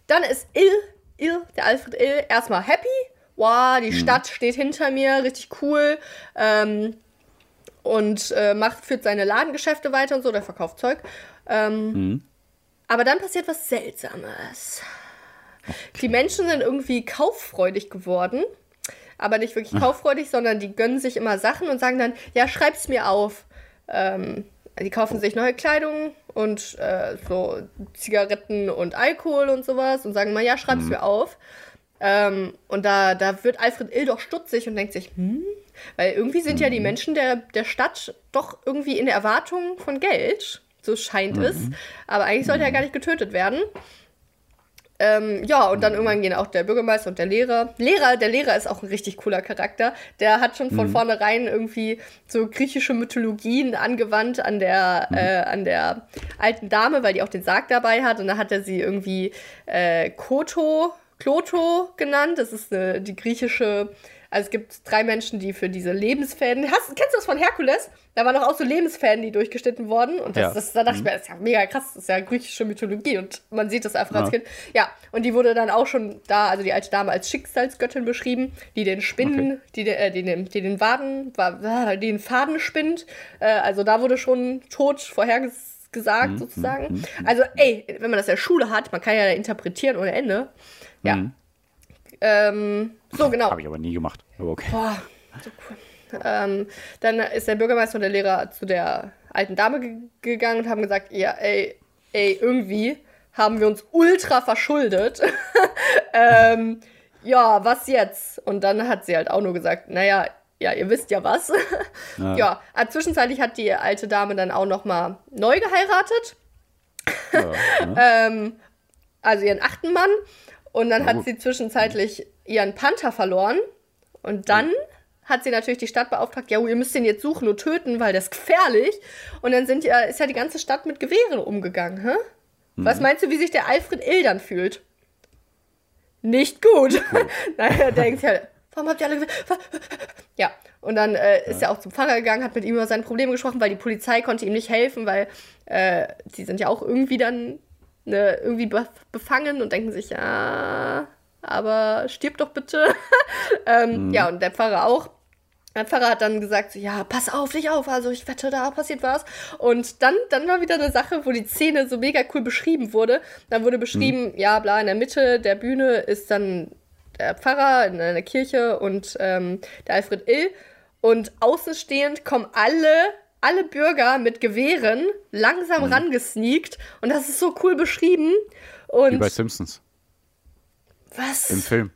dann ist Il, Il, der Alfred Ill, erstmal happy. Wow, Mhm. die Stadt steht hinter mir, richtig cool. Ähm, und äh, macht, führt seine Ladengeschäfte weiter und so, der verkauft Zeug. Ähm, Mhm. Aber dann passiert was Seltsames. Die Menschen sind irgendwie kauffreudig geworden. Aber nicht wirklich kauffreudig, sondern die gönnen sich immer Sachen und sagen dann, ja, schreib's mir auf. Ähm, die kaufen sich neue Kleidung und äh, so Zigaretten und Alkohol und sowas und sagen mal, ja, schreib's mir auf. Ähm, und da, da wird Alfred Ill doch stutzig und denkt sich, hm, weil irgendwie sind ja die Menschen der, der Stadt doch irgendwie in der Erwartung von Geld. So scheint es. Aber eigentlich sollte er gar nicht getötet werden. Ähm, ja, und dann irgendwann gehen auch der Bürgermeister und der Lehrer. Lehrer, der Lehrer ist auch ein richtig cooler Charakter. Der hat schon von vornherein irgendwie so griechische Mythologien angewandt an der, äh, an der alten Dame, weil die auch den Sarg dabei hat. Und da hat er sie irgendwie äh, Koto, Kloto genannt. Das ist eine, die griechische. Also es gibt drei Menschen, die für diese Lebensfäden. Hast, kennst du das von Herkules? Da waren doch auch so Lebensfäden, die durchgeschnitten wurden. Und das, Ja. das, da dachte ich mir, das ist ja mega krass, das ist ja griechische Mythologie und man sieht das einfach als Ja. Kind. Ja, und die wurde dann auch schon da, also die alte Dame als Schicksalsgöttin beschrieben, die den Spinnen, die, den- äh, die, den, die den Waden, wa- die den Faden spinnt. Äh, also da wurde schon Tod vorhergesagt, Mhm, sozusagen. Also, ey, wenn man das in der Schule hat, man kann ja interpretieren ohne Ende. Ja. Mhm. Ähm, so, genau. Habe ich aber nie gemacht. Aber okay. Boah, so cool. Ähm, dann ist der Bürgermeister und der Lehrer zu der alten Dame ge gegangen und haben gesagt, ja, ey, ey, irgendwie haben wir uns ultra verschuldet. ähm, ja, was jetzt? Und dann hat sie halt auch nur gesagt, naja, ja, ihr wisst ja was. Ja. ja, aber zwischenzeitlich hat die alte Dame dann auch noch mal neu geheiratet Ja, ne? ähm, also ihren achten Mann. Und dann Na hat sie zwischenzeitlich ihren Panther verloren. Und dann hat sie natürlich die Stadt beauftragt, ja, ihr müsst den jetzt suchen und töten, weil das ist gefährlich. Und dann sind ja, ist ja die ganze Stadt mit Gewehren umgegangen, hä? Was meinst du, wie sich der Alfred Ill dann fühlt? Nicht gut. Nein, er denkt ja, warum habt ihr alle Gewehre? Ja, und dann äh, ist er auch zum Pfarrer gegangen, hat mit ihm über seine Probleme gesprochen, weil die Polizei konnte ihm nicht helfen, weil äh, die sind ja auch irgendwie dann ne, irgendwie be befangen und denken sich, ja, aber stirb doch bitte. ähm, Ja, und der Pfarrer auch. Der Pfarrer hat dann gesagt, so, ja, pass auf dich auf, also ich wette, da passiert was. Und dann, dann war wieder eine Sache, wo die Szene so mega cool beschrieben wurde. Dann wurde beschrieben, ja, bla, in der Mitte der Bühne ist dann der Pfarrer in einer Kirche und ähm, der Alfred Ill. Und außenstehend kommen alle, alle Bürger mit Gewehren langsam rangesneakt. Und das ist so cool beschrieben. Und Wie bei Simpsons was? im Film.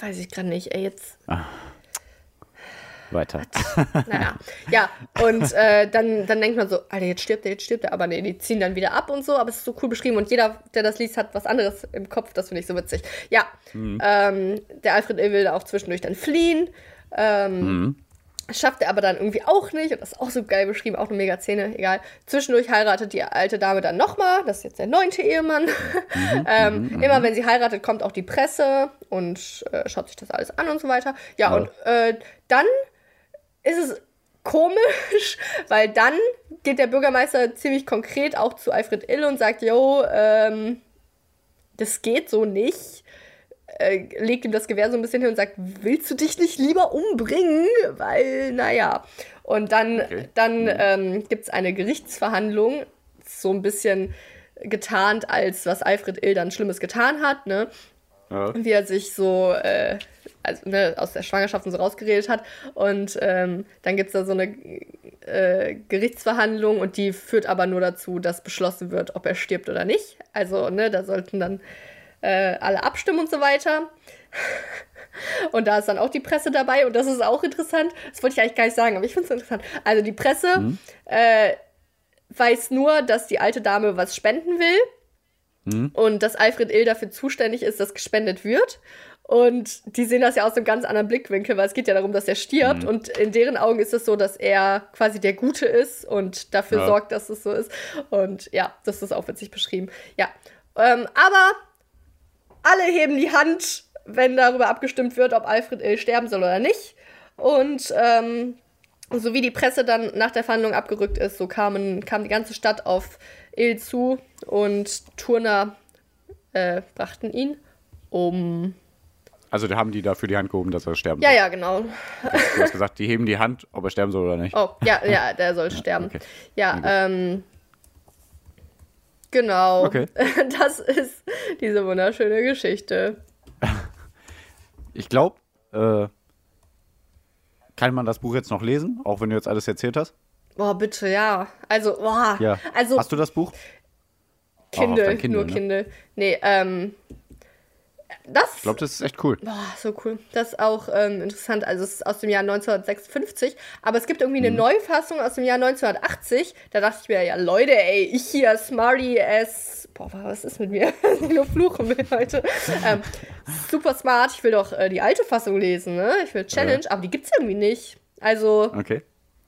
Weiß ich gerade nicht, ey, jetzt. Weiter. Naja, ja, und äh, dann, dann denkt man so, Alter, jetzt stirbt er, jetzt stirbt er, aber nee, die ziehen dann wieder ab und so, aber es ist so cool beschrieben und jeder, der das liest, hat was anderes im Kopf, das finde ich so witzig. Ja, ähm, der Alfred Ill will auch zwischendurch dann fliehen, ähm, schafft er aber dann irgendwie auch nicht und das ist auch so geil beschrieben, auch eine mega Szene, egal. Zwischendurch heiratet die alte Dame dann nochmal, das ist jetzt der neunte Ehemann. ähm, immer wenn sie heiratet, kommt auch die Presse und äh, schaut sich das alles an und so weiter. Ja, Ja. und äh, dann ist es komisch, weil dann geht der Bürgermeister ziemlich konkret auch zu Alfred Ill und sagt, yo, ähm, das geht so nicht. Äh, legt ihm das Gewehr so ein bisschen hin und sagt, willst du dich nicht lieber umbringen? Weil, naja. Und dann, Okay. dann ähm, gibt es eine Gerichtsverhandlung, so ein bisschen getarnt, als was Alfred Ill dann Schlimmes getan hat, ne? Ja. wie er sich so äh, also, ne, aus der Schwangerschaft und so rausgeredet hat. Und ähm, dann gibt es da so eine äh, Gerichtsverhandlung und die führt aber nur dazu, dass beschlossen wird, ob er stirbt oder nicht. Also, ne, da sollten dann äh, alle abstimmen und so weiter. Und da ist dann auch die Presse dabei und das ist auch interessant. Das wollte ich eigentlich gar nicht sagen, aber ich finde es interessant. Also die Presse äh, weiß nur, dass die alte Dame was spenden will und dass Alfred Ill dafür zuständig ist, dass gespendet wird. Und die sehen das ja aus einem ganz anderen Blickwinkel, weil es geht ja darum, dass er stirbt. Und in deren Augen ist es so, dass er quasi der Gute ist und dafür Ja. sorgt, dass es so ist. Und ja, das ist auch witzig beschrieben. Ja. Ähm, aber alle heben die Hand, wenn darüber abgestimmt wird, ob Alfred Ill sterben soll oder nicht. Und ähm, so wie die Presse dann nach der Verhandlung abgerückt ist, so kamen, kam die ganze Stadt auf Ill zu und Turner äh, brachten ihn um. Also da haben die dafür die Hand gehoben, dass er sterben Ja, soll. ja, genau. Du hast gesagt, die heben die Hand, ob er sterben soll oder nicht. Oh, ja, ja, der soll sterben. okay. Ja, ähm. Genau. Okay. Das ist diese wunderschöne Geschichte. Ich glaube, äh, kann man das Buch jetzt noch lesen, auch wenn du jetzt alles erzählt hast? Boah, bitte, ja. Also, boah. Ja. Also, Hast du das Buch? Kindle, Kindle, nur ne? Kindle. Nee, ähm. Das. Ich glaube, das ist echt cool. Boah, so cool. Das ist auch ähm, interessant. Also es ist aus dem Jahr 1956, aber es gibt irgendwie eine Neufassung aus dem Jahr 1980. Da dachte ich mir, ja Leute, ey, ich hier smarty as... Boah, was ist mit mir? Ich nur fluchen will heute. ähm, super smart. Ich will doch äh, die alte Fassung lesen, ne? Ich will Challenge, aber die gibt's irgendwie nicht. Also Okay.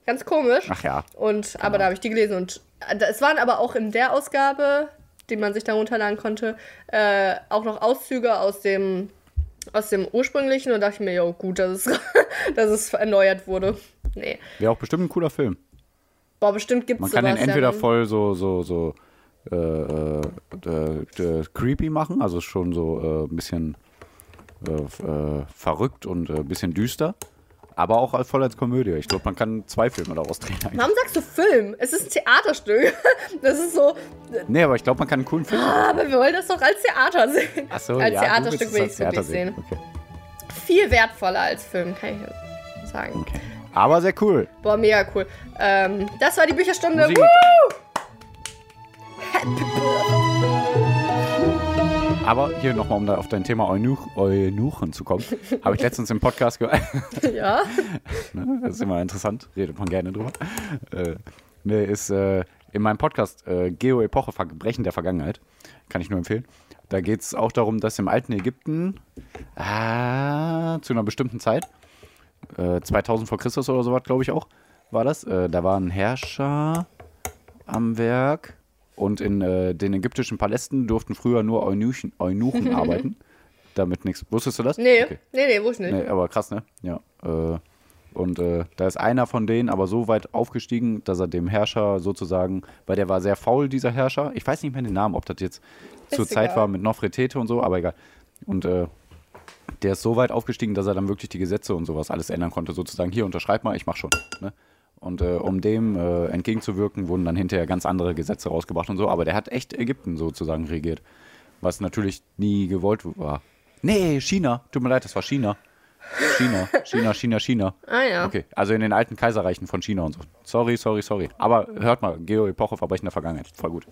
ganz komisch. Ach ja. Und, aber da habe ich die gelesen und äh, es waren aber auch in der Ausgabe, die man sich da runterladen konnte, äh, auch noch Auszüge aus dem, aus dem ursprünglichen und dachte ich mir, jo, gut, dass es, dass es erneuert wurde. Nee. Wäre auch bestimmt ein cooler Film. Boah, bestimmt gibt es Man kann den entweder ja. voll so, so, so äh, äh, äh, äh, creepy machen, also schon so äh, ein bisschen äh, äh, verrückt und äh, ein bisschen düster, aber auch als- voll als Komödie. Ich glaube, man kann zwei Filme daraus drehen. Eigentlich. Warum sagst du Film? Es ist ein Theaterstück. Das ist so, Nee, aber ich glaube, man kann einen coolen Film machen. aber wir wollen das doch als Theater sehen. Achso, als ja, Theaterstück will ich es wirklich sehen. Okay. Viel wertvoller als Film, kann ich sagen. okay. Aber sehr cool. Boah, mega cool. Ähm, das war die Bücherstunde. Musik. Woo! Aber hier nochmal, um da auf dein Thema Eunuch, Eunuchen zu kommen, habe ich letztens im Podcast gehört. Ja. Ne? Das ist immer interessant, redet man gerne drüber. Äh, ne, ist äh, in meinem Podcast äh, Geo-Epoche, Verbrechen der Vergangenheit, kann ich nur empfehlen. Da geht es auch darum, dass im alten Ägypten ah, zu einer bestimmten Zeit äh, 2000 vor Christus oder sowas, glaube ich auch, war das. Äh, da war ein Herrscher am Werk und in äh, den ägyptischen Palästen durften früher nur Eunuchen, Eunuchen arbeiten. Damit nichts. Wusstest du das? Nee, okay. nee, nee, wusste nicht. Nee, aber krass, ne? Ja. Äh, und äh, da ist einer von denen aber so weit aufgestiegen, dass er dem Herrscher sozusagen, weil der war sehr faul, dieser Herrscher. Ich weiß nicht mehr den Namen, ob das jetzt ist zur egal. Zeit war mit Nofretete und so, aber egal. Und äh, der ist so weit aufgestiegen, dass er dann wirklich die Gesetze und sowas alles ändern konnte, sozusagen. Hier, unterschreib mal, ich mach schon. Ne? Und äh, um dem äh, entgegenzuwirken, wurden dann hinterher ganz andere Gesetze rausgebracht und so. Aber der hat echt Ägypten sozusagen regiert. Was natürlich nie gewollt war. Nee, China. Tut mir leid, das war China. China, China, China, China. Ah ja. Okay, also in den alten Kaiserreichen von China und so. Sorry, sorry, sorry. Aber hört mal, Geo-Epoche, Verbrechen der Vergangenheit. Voll gut.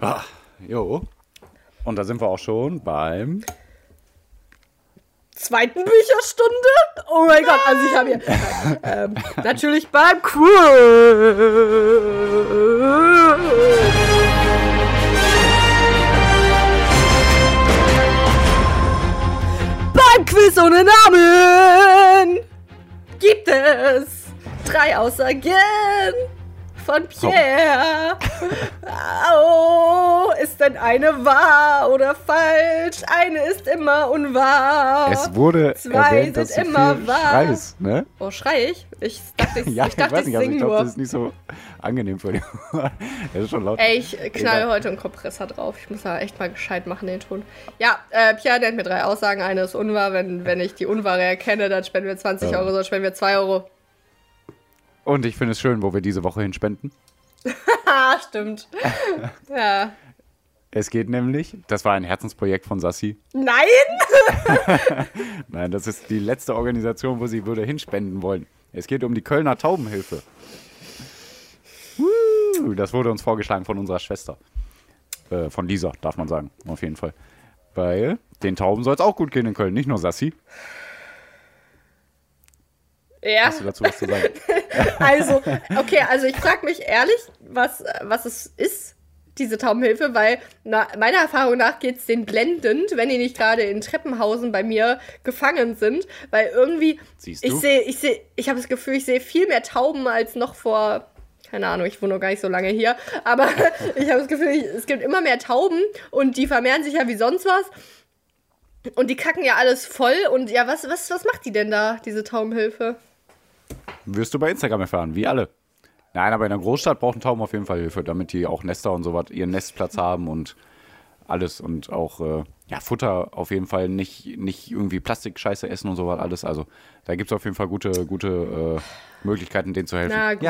Ah, jo. Und da sind wir auch schon beim zweiten Bücherstunde. Oh mein Gott, also ich habe hier ähm, natürlich beim Quiz. Beim Quiz ohne Namen gibt es drei Aussagen von Pierre. oh, ist denn eine wahr oder falsch? Eine ist immer unwahr. Es wurde Zwei erwähnt, dass sind immer viel wahr. schreist, ne? Oh, schrei ich? Ich dachte, ich, ja, ich, dachte, weiß ich nicht, aber sing ich glaube, das ist nicht so angenehm für dich. das ist schon laut. Ey, ich knall heute einen Kompressor drauf. Ich muss da echt mal gescheit machen, den Ton. Ja, äh, Pierre nennt mir drei Aussagen. Eine ist unwahr. Wenn, wenn ich die Unwahre erkenne, dann spenden wir 20 Ja. Euro, sonst spenden wir 2 Euro. Und ich finde es schön, wo wir diese Woche hinspenden. Stimmt. ja. Es geht nämlich, das war ein Herzensprojekt von Sassi. Nein! Nein, das ist die letzte Organisation, wo sie würde hinspenden wollen. Es geht um die Kölner Taubenhilfe. Das wurde uns vorgeschlagen von unserer Schwester. Äh, von Lisa, darf man sagen, auf jeden Fall. Weil den Tauben soll es auch gut gehen in Köln, nicht nur Sassi. Ja, Hast du dazu was zu sagen? also, okay, also ich frage mich ehrlich, was, was es ist, diese Taubenhilfe, weil na, meiner Erfahrung nach geht es denen blendend, wenn die nicht gerade in Treppenhausen bei mir gefangen sind, weil irgendwie, Siehst ich du? sehe, ich sehe, ich habe das Gefühl, ich sehe viel mehr Tauben als noch vor, keine Ahnung, ich wohne noch gar nicht so lange hier, aber ich habe das Gefühl, ich, es gibt immer mehr Tauben und die vermehren sich ja wie sonst was. Und die kacken ja alles voll und ja, was, was, was macht die denn da, diese Taubenhilfe? Wirst du bei Instagram erfahren, wie alle. Nein, aber in der Großstadt brauchen Tauben auf jeden Fall Hilfe, damit die auch Nester und sowas, ihren Nestplatz haben und alles und auch äh, ja, Futter auf jeden Fall nicht, nicht irgendwie Plastikscheiße essen und sowas alles. Also da gibt es auf jeden Fall gute, gute äh, Möglichkeiten, denen zu helfen. Na gut.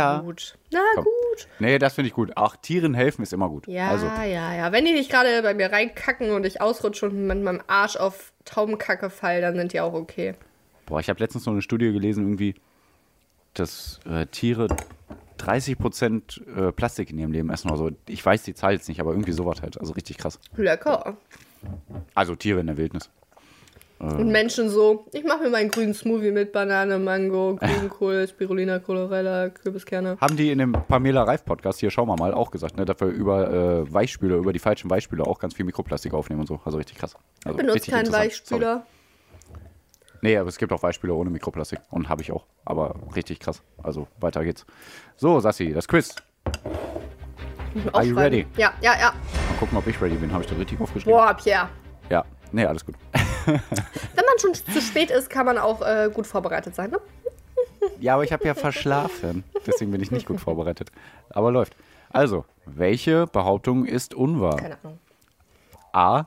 Ja, Na komm. gut. Nee, das finde ich gut. Auch Tieren helfen ist immer gut. Ja, Also, ja, ja. Wenn die nicht gerade bei mir reinkacken und ich ausrutsche und mit meinem Arsch auf Taubenkacke fall, dann sind die auch okay. boah, ich habe letztens noch eine Studie gelesen, irgendwie, dass äh, Tiere 30 Prozent äh, Plastik in ihrem Leben essen oder so. Ich weiß die Zahl jetzt nicht, aber irgendwie sowas halt. Also richtig krass. Lecker. Also Tiere in der Wildnis. Und Menschen so, ich mache mir meinen grünen Smoothie mit Banane, Mango, Grünkohl, Spirulina, Colorella, Kürbiskerne. Haben die in dem Pamela Reif Podcast, hier schauen wir mal, auch gesagt, ne, dass wir über äh, Weichspüler, über die falschen Weichspüler auch ganz viel Mikroplastik aufnehmen und so. Also richtig krass. Also Benutzt richtig keinen. Weichspüler. Sorry. Nee, aber es gibt auch Weichspüler ohne Mikroplastik. Und habe ich auch. Aber richtig krass. Also weiter geht's. So, Sassi, das Quiz. Are you ready? Ja, ja, ja. Mal gucken, ob ich ready bin. Habe ich das richtig aufgeschrieben? Boah, Pierre. Ja. Nee, alles gut. Wenn man schon zu spät ist, kann man auch äh, gut vorbereitet sein, ne? Ja, aber ich habe ja verschlafen. Deswegen bin ich nicht gut vorbereitet. Aber läuft. Also, welche Behauptung ist unwahr? Keine Ahnung. A.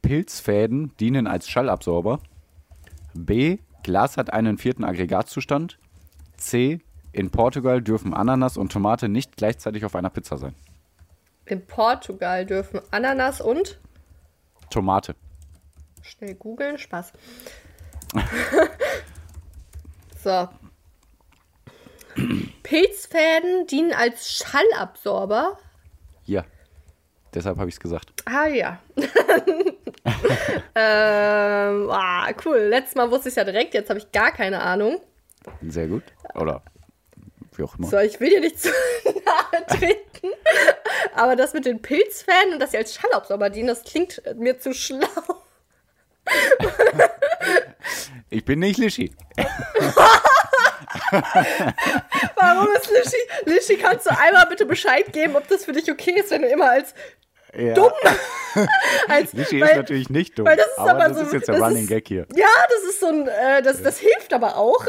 Pilzfäden dienen als Schallabsorber. B. Glas hat einen vierten Aggregatzustand. C. In Portugal dürfen Ananas und Tomate nicht gleichzeitig auf einer Pizza sein. In Portugal dürfen Ananas und Tomate. Schnell googeln, Spaß. so. Pilzfäden dienen als Schallabsorber. Ja. Deshalb habe ich es gesagt. Ah ja. ähm, ah, cool. Letztes Mal wusste ich ja direkt, jetzt habe ich gar keine Ahnung. Sehr gut. Oder wie auch immer. So, ich will dir nicht zu nahe treten. Aber das mit den Pilzfäden und dass sie als Schallabsorber dienen, das klingt mir zu schlau. Ich bin nicht Lischi. Warum ist Lischi? Lischi, kannst du einmal bitte Bescheid geben, ob das für dich okay ist, wenn du immer als Ja. dumm. als, Lischi weil- ist natürlich nicht dumm. weil das ist aber, aber das so- ist jetzt der Running ist- Gag hier. Ja, das ist so ein, äh, das, das hilft aber auch.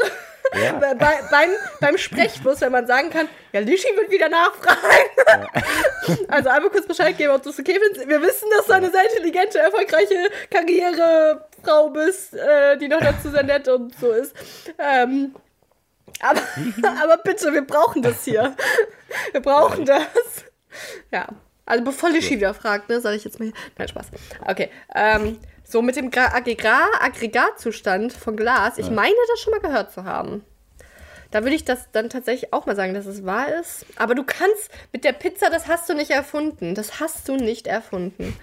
Ja. Bei, bei, beim, beim Sprechfluss, wenn man sagen kann, ja, Lischi wird wieder nachfragen. Also einmal kurz Bescheid geben, ob du es okay findest. Wir wissen, dass du eine sehr intelligente, erfolgreiche Karrierefrau bist, äh, die noch dazu sehr nett und so ist. Ähm, aber, aber bitte, wir brauchen das hier. Wir brauchen das. Ja. Also bevor Lischi wieder fragt, ne, soll ich jetzt mal. Nein, Spaß. Okay. Ähm, so mit dem Gra Aggregat Aggregatzustand von Glas, ich meine das schon mal gehört zu haben. Da würde ich das dann tatsächlich auch mal sagen, dass es wahr ist. Aber du kannst mit der Pizza, das hast du nicht erfunden. Das hast du nicht erfunden.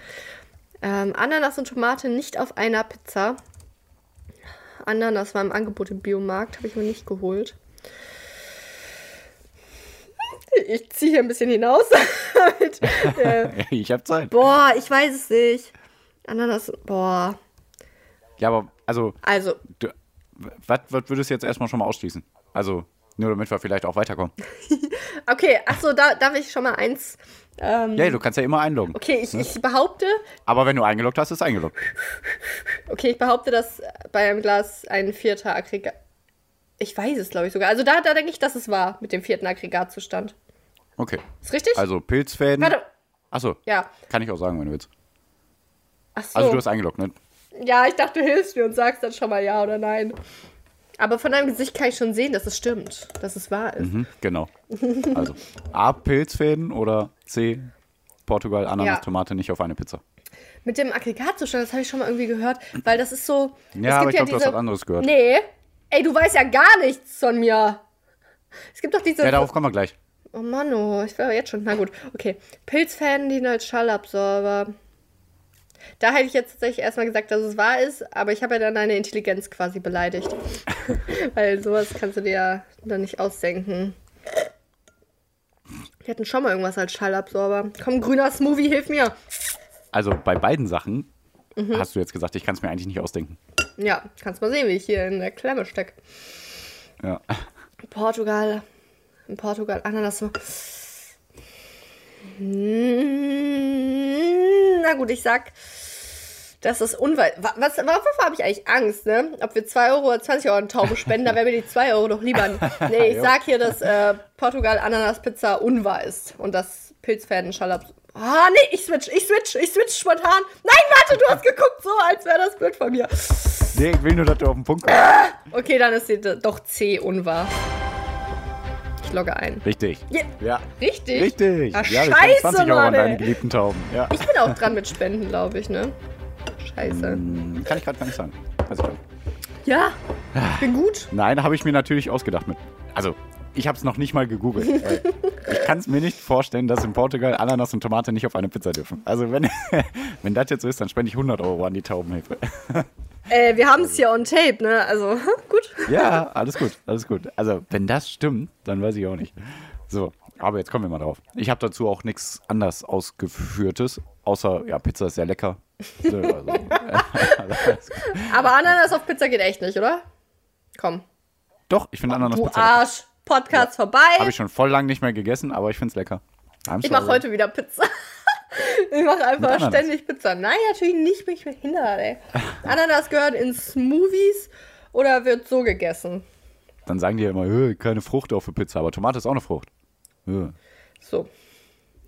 Ähm, Ananas und Tomate nicht auf einer Pizza. Ananas war im Angebot im Biomarkt, habe ich mir nicht geholt. Ich ziehe hier ein bisschen hinaus. mit, äh, Ich hab Zeit. boah, ich weiß es nicht. Ananas, boah. Ja, aber also, Also, was, würdest du jetzt erstmal schon mal ausschließen? Also, nur damit wir vielleicht auch weiterkommen. okay, achso, da darf ich schon mal eins. Ähm, Ja, du kannst ja immer einloggen. okay, ich, ich behaupte, Aber wenn du eingeloggt hast, ist eingeloggt. okay, ich behaupte, dass bei einem Glas ein vierter Aggregat. Ich weiß es, glaube ich, sogar. Also da, da denke ich, dass es war mit dem vierten Aggregatzustand. Okay. Ist richtig? Also Pilzfäden. Warte. Achso, Ja. kann ich auch sagen, wenn du willst. Achso. Also du hast eingeloggt, ne? Ja, ich dachte, du hilfst mir und sagst dann schon mal ja oder nein. Aber von deinem Gesicht kann ich schon sehen, dass es stimmt, dass es wahr ist. Mhm, genau. Also A, Pilzfäden oder C, Portugal, Ananas, Ja. Tomate nicht auf eine Pizza. Mit dem Aggregatzustand, das habe ich schon mal irgendwie gehört, weil das ist so. Ja, aber ich glaube, du hast was anderes gehört. Nee. Ey, du weißt ja gar nichts von mir. Es gibt doch diese. Ja, darauf kommen wir gleich. Oh Mann, oh, ich war jetzt schon. Na gut, okay. Pilzfäden dienen als Schallabsorber. Da hätte ich jetzt tatsächlich erstmal gesagt, dass es wahr ist, aber ich habe ja dann deine Intelligenz quasi beleidigt. Weil sowas kannst du dir ja dann nicht ausdenken. Wir hatten schon mal irgendwas als Schallabsorber. Komm, grüner Smoothie, hilf mir. Also bei beiden Sachen Mhm. hast du jetzt gesagt, ich kann es mir eigentlich nicht ausdenken. Ja, kannst mal sehen, wie ich hier in der Klemme stecke. Ja. Portugal. In Portugal, Ananas. Hm, Na gut, ich sag, das ist unweit. Wa- Was, wovor habe ich eigentlich Angst, ne? Ob wir 2 Euro oder 20 Euro eine Taube spenden, da wäre mir die 2 Euro doch lieber. Nee, ich sag hier, dass äh, Portugal Ananas Pizza unwahr ist und das Pilzfäden Schallab. Ah, nee, ich switch, ich switch, ich switch spontan. Nein, warte, du hast geguckt, so als wäre das blöd von mir. Nee, ich will nur, dass du auf den Punkt kommst. Okay, dann ist sie doch C unwahr. Ich logge ein. Richtig. Ja, Ja. richtig? Richtig. Ach, ja, scheiße, spenden 20 Euro an Mann, deine ey. geliebten Tauben. Ja. Ich bin auch dran mit Spenden, glaube ich, ne? Scheiße. Hm, Kann ich gerade gar nicht sagen. Nicht. Ja, ich bin gut. Nein, habe ich mir natürlich ausgedacht mit. Also, ich habe es noch nicht mal gegoogelt. weil ich kann es mir nicht vorstellen, dass in Portugal Ananas und Tomate nicht auf eine Pizza dürfen. Also, wenn, wenn das jetzt so ist, dann spende ich 100 Euro an die Taubenhilfe. Äh, wir haben es hier on tape, ne? Also, gut. Ja, alles gut, alles gut. Also, wenn das stimmt, dann weiß ich auch nicht. So, aber jetzt kommen wir mal drauf. Ich habe dazu auch nichts anders ausgeführtes, außer, ja, Pizza ist sehr lecker. So, also. Aber Ananas auf Pizza geht echt nicht, oder? Komm. Doch, ich finde Ananas Du Pizza lecker. Arsch. Podcast vorbei. Habe ich schon voll lang nicht mehr gegessen, aber ich finde es lecker. I'm Ich mache heute wieder Pizza. Ich mache einfach ständig Pizza. Nein, natürlich nicht, bin ich behindert, ey. Ananas gehört in Smoothies oder wird so gegessen. Dann sagen die ja immer, "Hö, keine Frucht auf der Pizza, aber Tomate ist auch eine Frucht. Hö. So.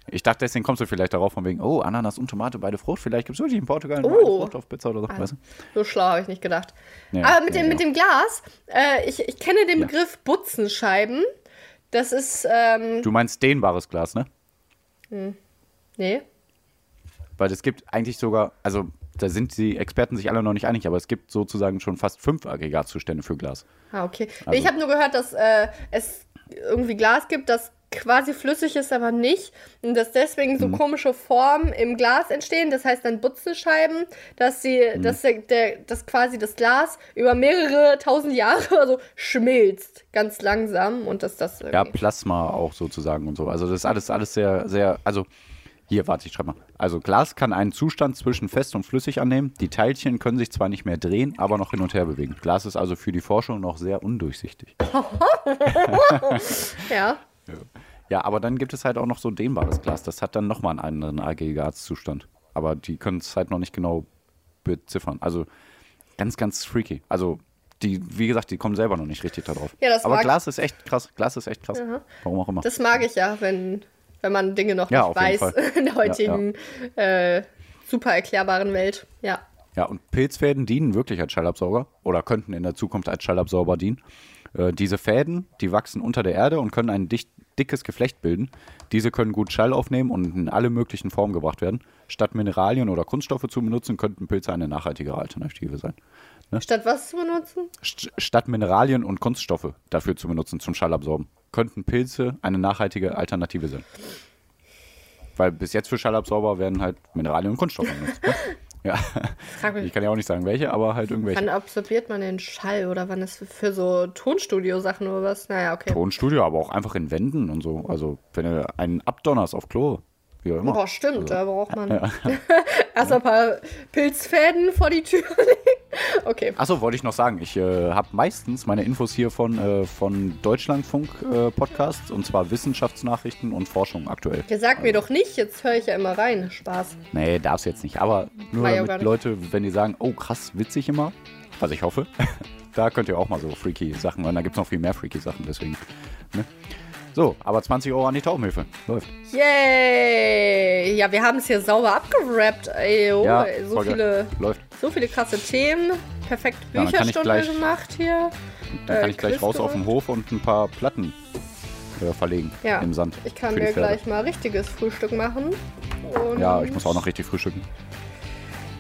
Ich dachte, deswegen kommst du vielleicht darauf von wegen, oh, Ananas und Tomate, beide Frucht. Vielleicht gibt es wirklich in Portugal Oh. eine Frucht auf Pizza oder so. Weißt du? So schlau habe ich nicht gedacht. Ja, Aber mit, ja, dem, mit genau. dem Glas, äh, ich, ich kenne den Ja. Begriff Butzenscheiben. Das ist, ähm, Du meinst dehnbares Glas, ne? nee. Weil es gibt eigentlich sogar, also da sind die Experten sich alle noch nicht einig, aber es gibt sozusagen schon fast fünf Aggregatzustände für Glas. Ah, okay. Also- ich habe nur gehört, dass äh, es irgendwie Glas gibt, das quasi flüssig ist, aber nicht. Und dass deswegen Mhm. so komische Formen im Glas entstehen. Das heißt dann Butzenscheiben, dass sie, Mhm. dass, der, der, dass quasi das Glas über mehrere tausend Jahre also schmilzt. Ganz langsam. Und dass das Ja. Plasma auch sozusagen und so. Also das ist alles, alles sehr, sehr, also Hier, warte, ich schreibe mal. Also Glas kann einen Zustand zwischen fest und flüssig annehmen. Die Teilchen können sich zwar nicht mehr drehen, aber noch hin und her bewegen. Glas ist also für die Forschung noch sehr undurchsichtig. Ja. Ja, aber dann gibt es halt auch noch so dehnbares Glas. Das hat dann nochmal einen anderen Aggregatzustand. Aber die können es halt noch nicht genau beziffern. Also ganz, ganz freaky. Also die, wie gesagt, die kommen selber noch nicht richtig da drauf. Ja, das aber mag- Glas ist echt krass. Glas ist echt krass. Warum auch immer. Das mag ich ja, wenn, wenn man Dinge noch Ja, nicht weiß in der heutigen Äh, super erklärbaren Welt. Ja. Ja, und Pilzfäden dienen wirklich als Schallabsauger oder könnten in der Zukunft als Schallabsauger dienen. Äh, diese Fäden, die wachsen unter der Erde und können ein dicht, dickes Geflecht bilden. Diese können gut Schall aufnehmen und in alle möglichen Formen gebracht werden. Statt Mineralien oder Kunststoffe zu benutzen, könnten Pilze eine nachhaltigere Alternative sein. Statt was zu benutzen? St statt Mineralien und Kunststoffe dafür zu benutzen zum Schallabsorben, könnten Pilze eine nachhaltige Alternative sein. Weil bis jetzt für Schallabsorber werden halt Mineralien und Kunststoffe benutzt. Ne? Ja, ich kann ja auch nicht sagen welche, aber halt irgendwelche. wann absorbiert man den Schall oder wann ist für so Tonstudio-Sachen oder was? Naja, okay. Tonstudio, aber auch einfach in Wänden und so. Also, wenn du einen abdonnerst auf Klo, wie auch immer. Boah, stimmt, da braucht man erst ein paar Pilzfäden vor die Tür legen. Okay. Achso, wollte ich noch sagen. Ich äh, habe meistens meine Infos hier von, äh, von Deutschlandfunk äh, Podcasts und zwar Wissenschaftsnachrichten und Forschung aktuell. Ihr sagt mir doch nicht, jetzt höre ich ja immer rein. Spaß. Nee, darf's jetzt nicht. Aber nur ja damit. Leute, wenn die sagen, oh krass, witzig immer, was ich hoffe, da könnt ihr auch mal so freaky Sachen hören. Da gibt's noch viel mehr freaky Sachen, deswegen. Ne? So, aber 20 Euro an die Taubenhilfe. Läuft. Yay! Ja, wir haben es hier sauber abgerappt. Ey, oh, Ja, so viele, Läuft. so viele krasse Themen. Perfekt Ja, Bücherstunde gleich- gemacht hier. Dann Äh, kann ich gleich Quiz raus auf den. Hof und ein paar Platten äh, verlegen Ja. im Sand. Ich kann mir gleich mal richtiges Frühstück machen. Ja, ich muss auch noch richtig frühstücken.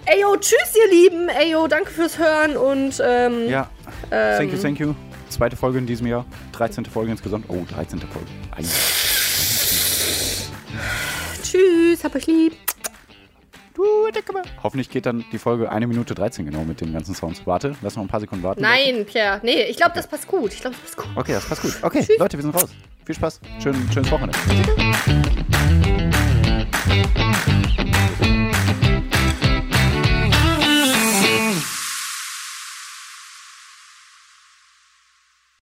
Ey, yo, tschüss, ihr Lieben. Ey, yo, danke fürs Hören und ähm, Ja, thank you, thank you. Zweite Folge in diesem Jahr. 13. Folge insgesamt. Oh, 13. Folge. Ein- tschüss, hab euch lieb. Hoffentlich geht dann die Folge 1 Minute 13 genau mit den ganzen Sounds. Warte, lass noch ein paar Sekunden warten. Nein, Pierre. Nee, ich glaube, das passt gut. Ich glaube, das passt gut. Okay, das passt gut. Okay, Leute, wir sind raus. Viel Spaß. Schön, schönes Wochenende.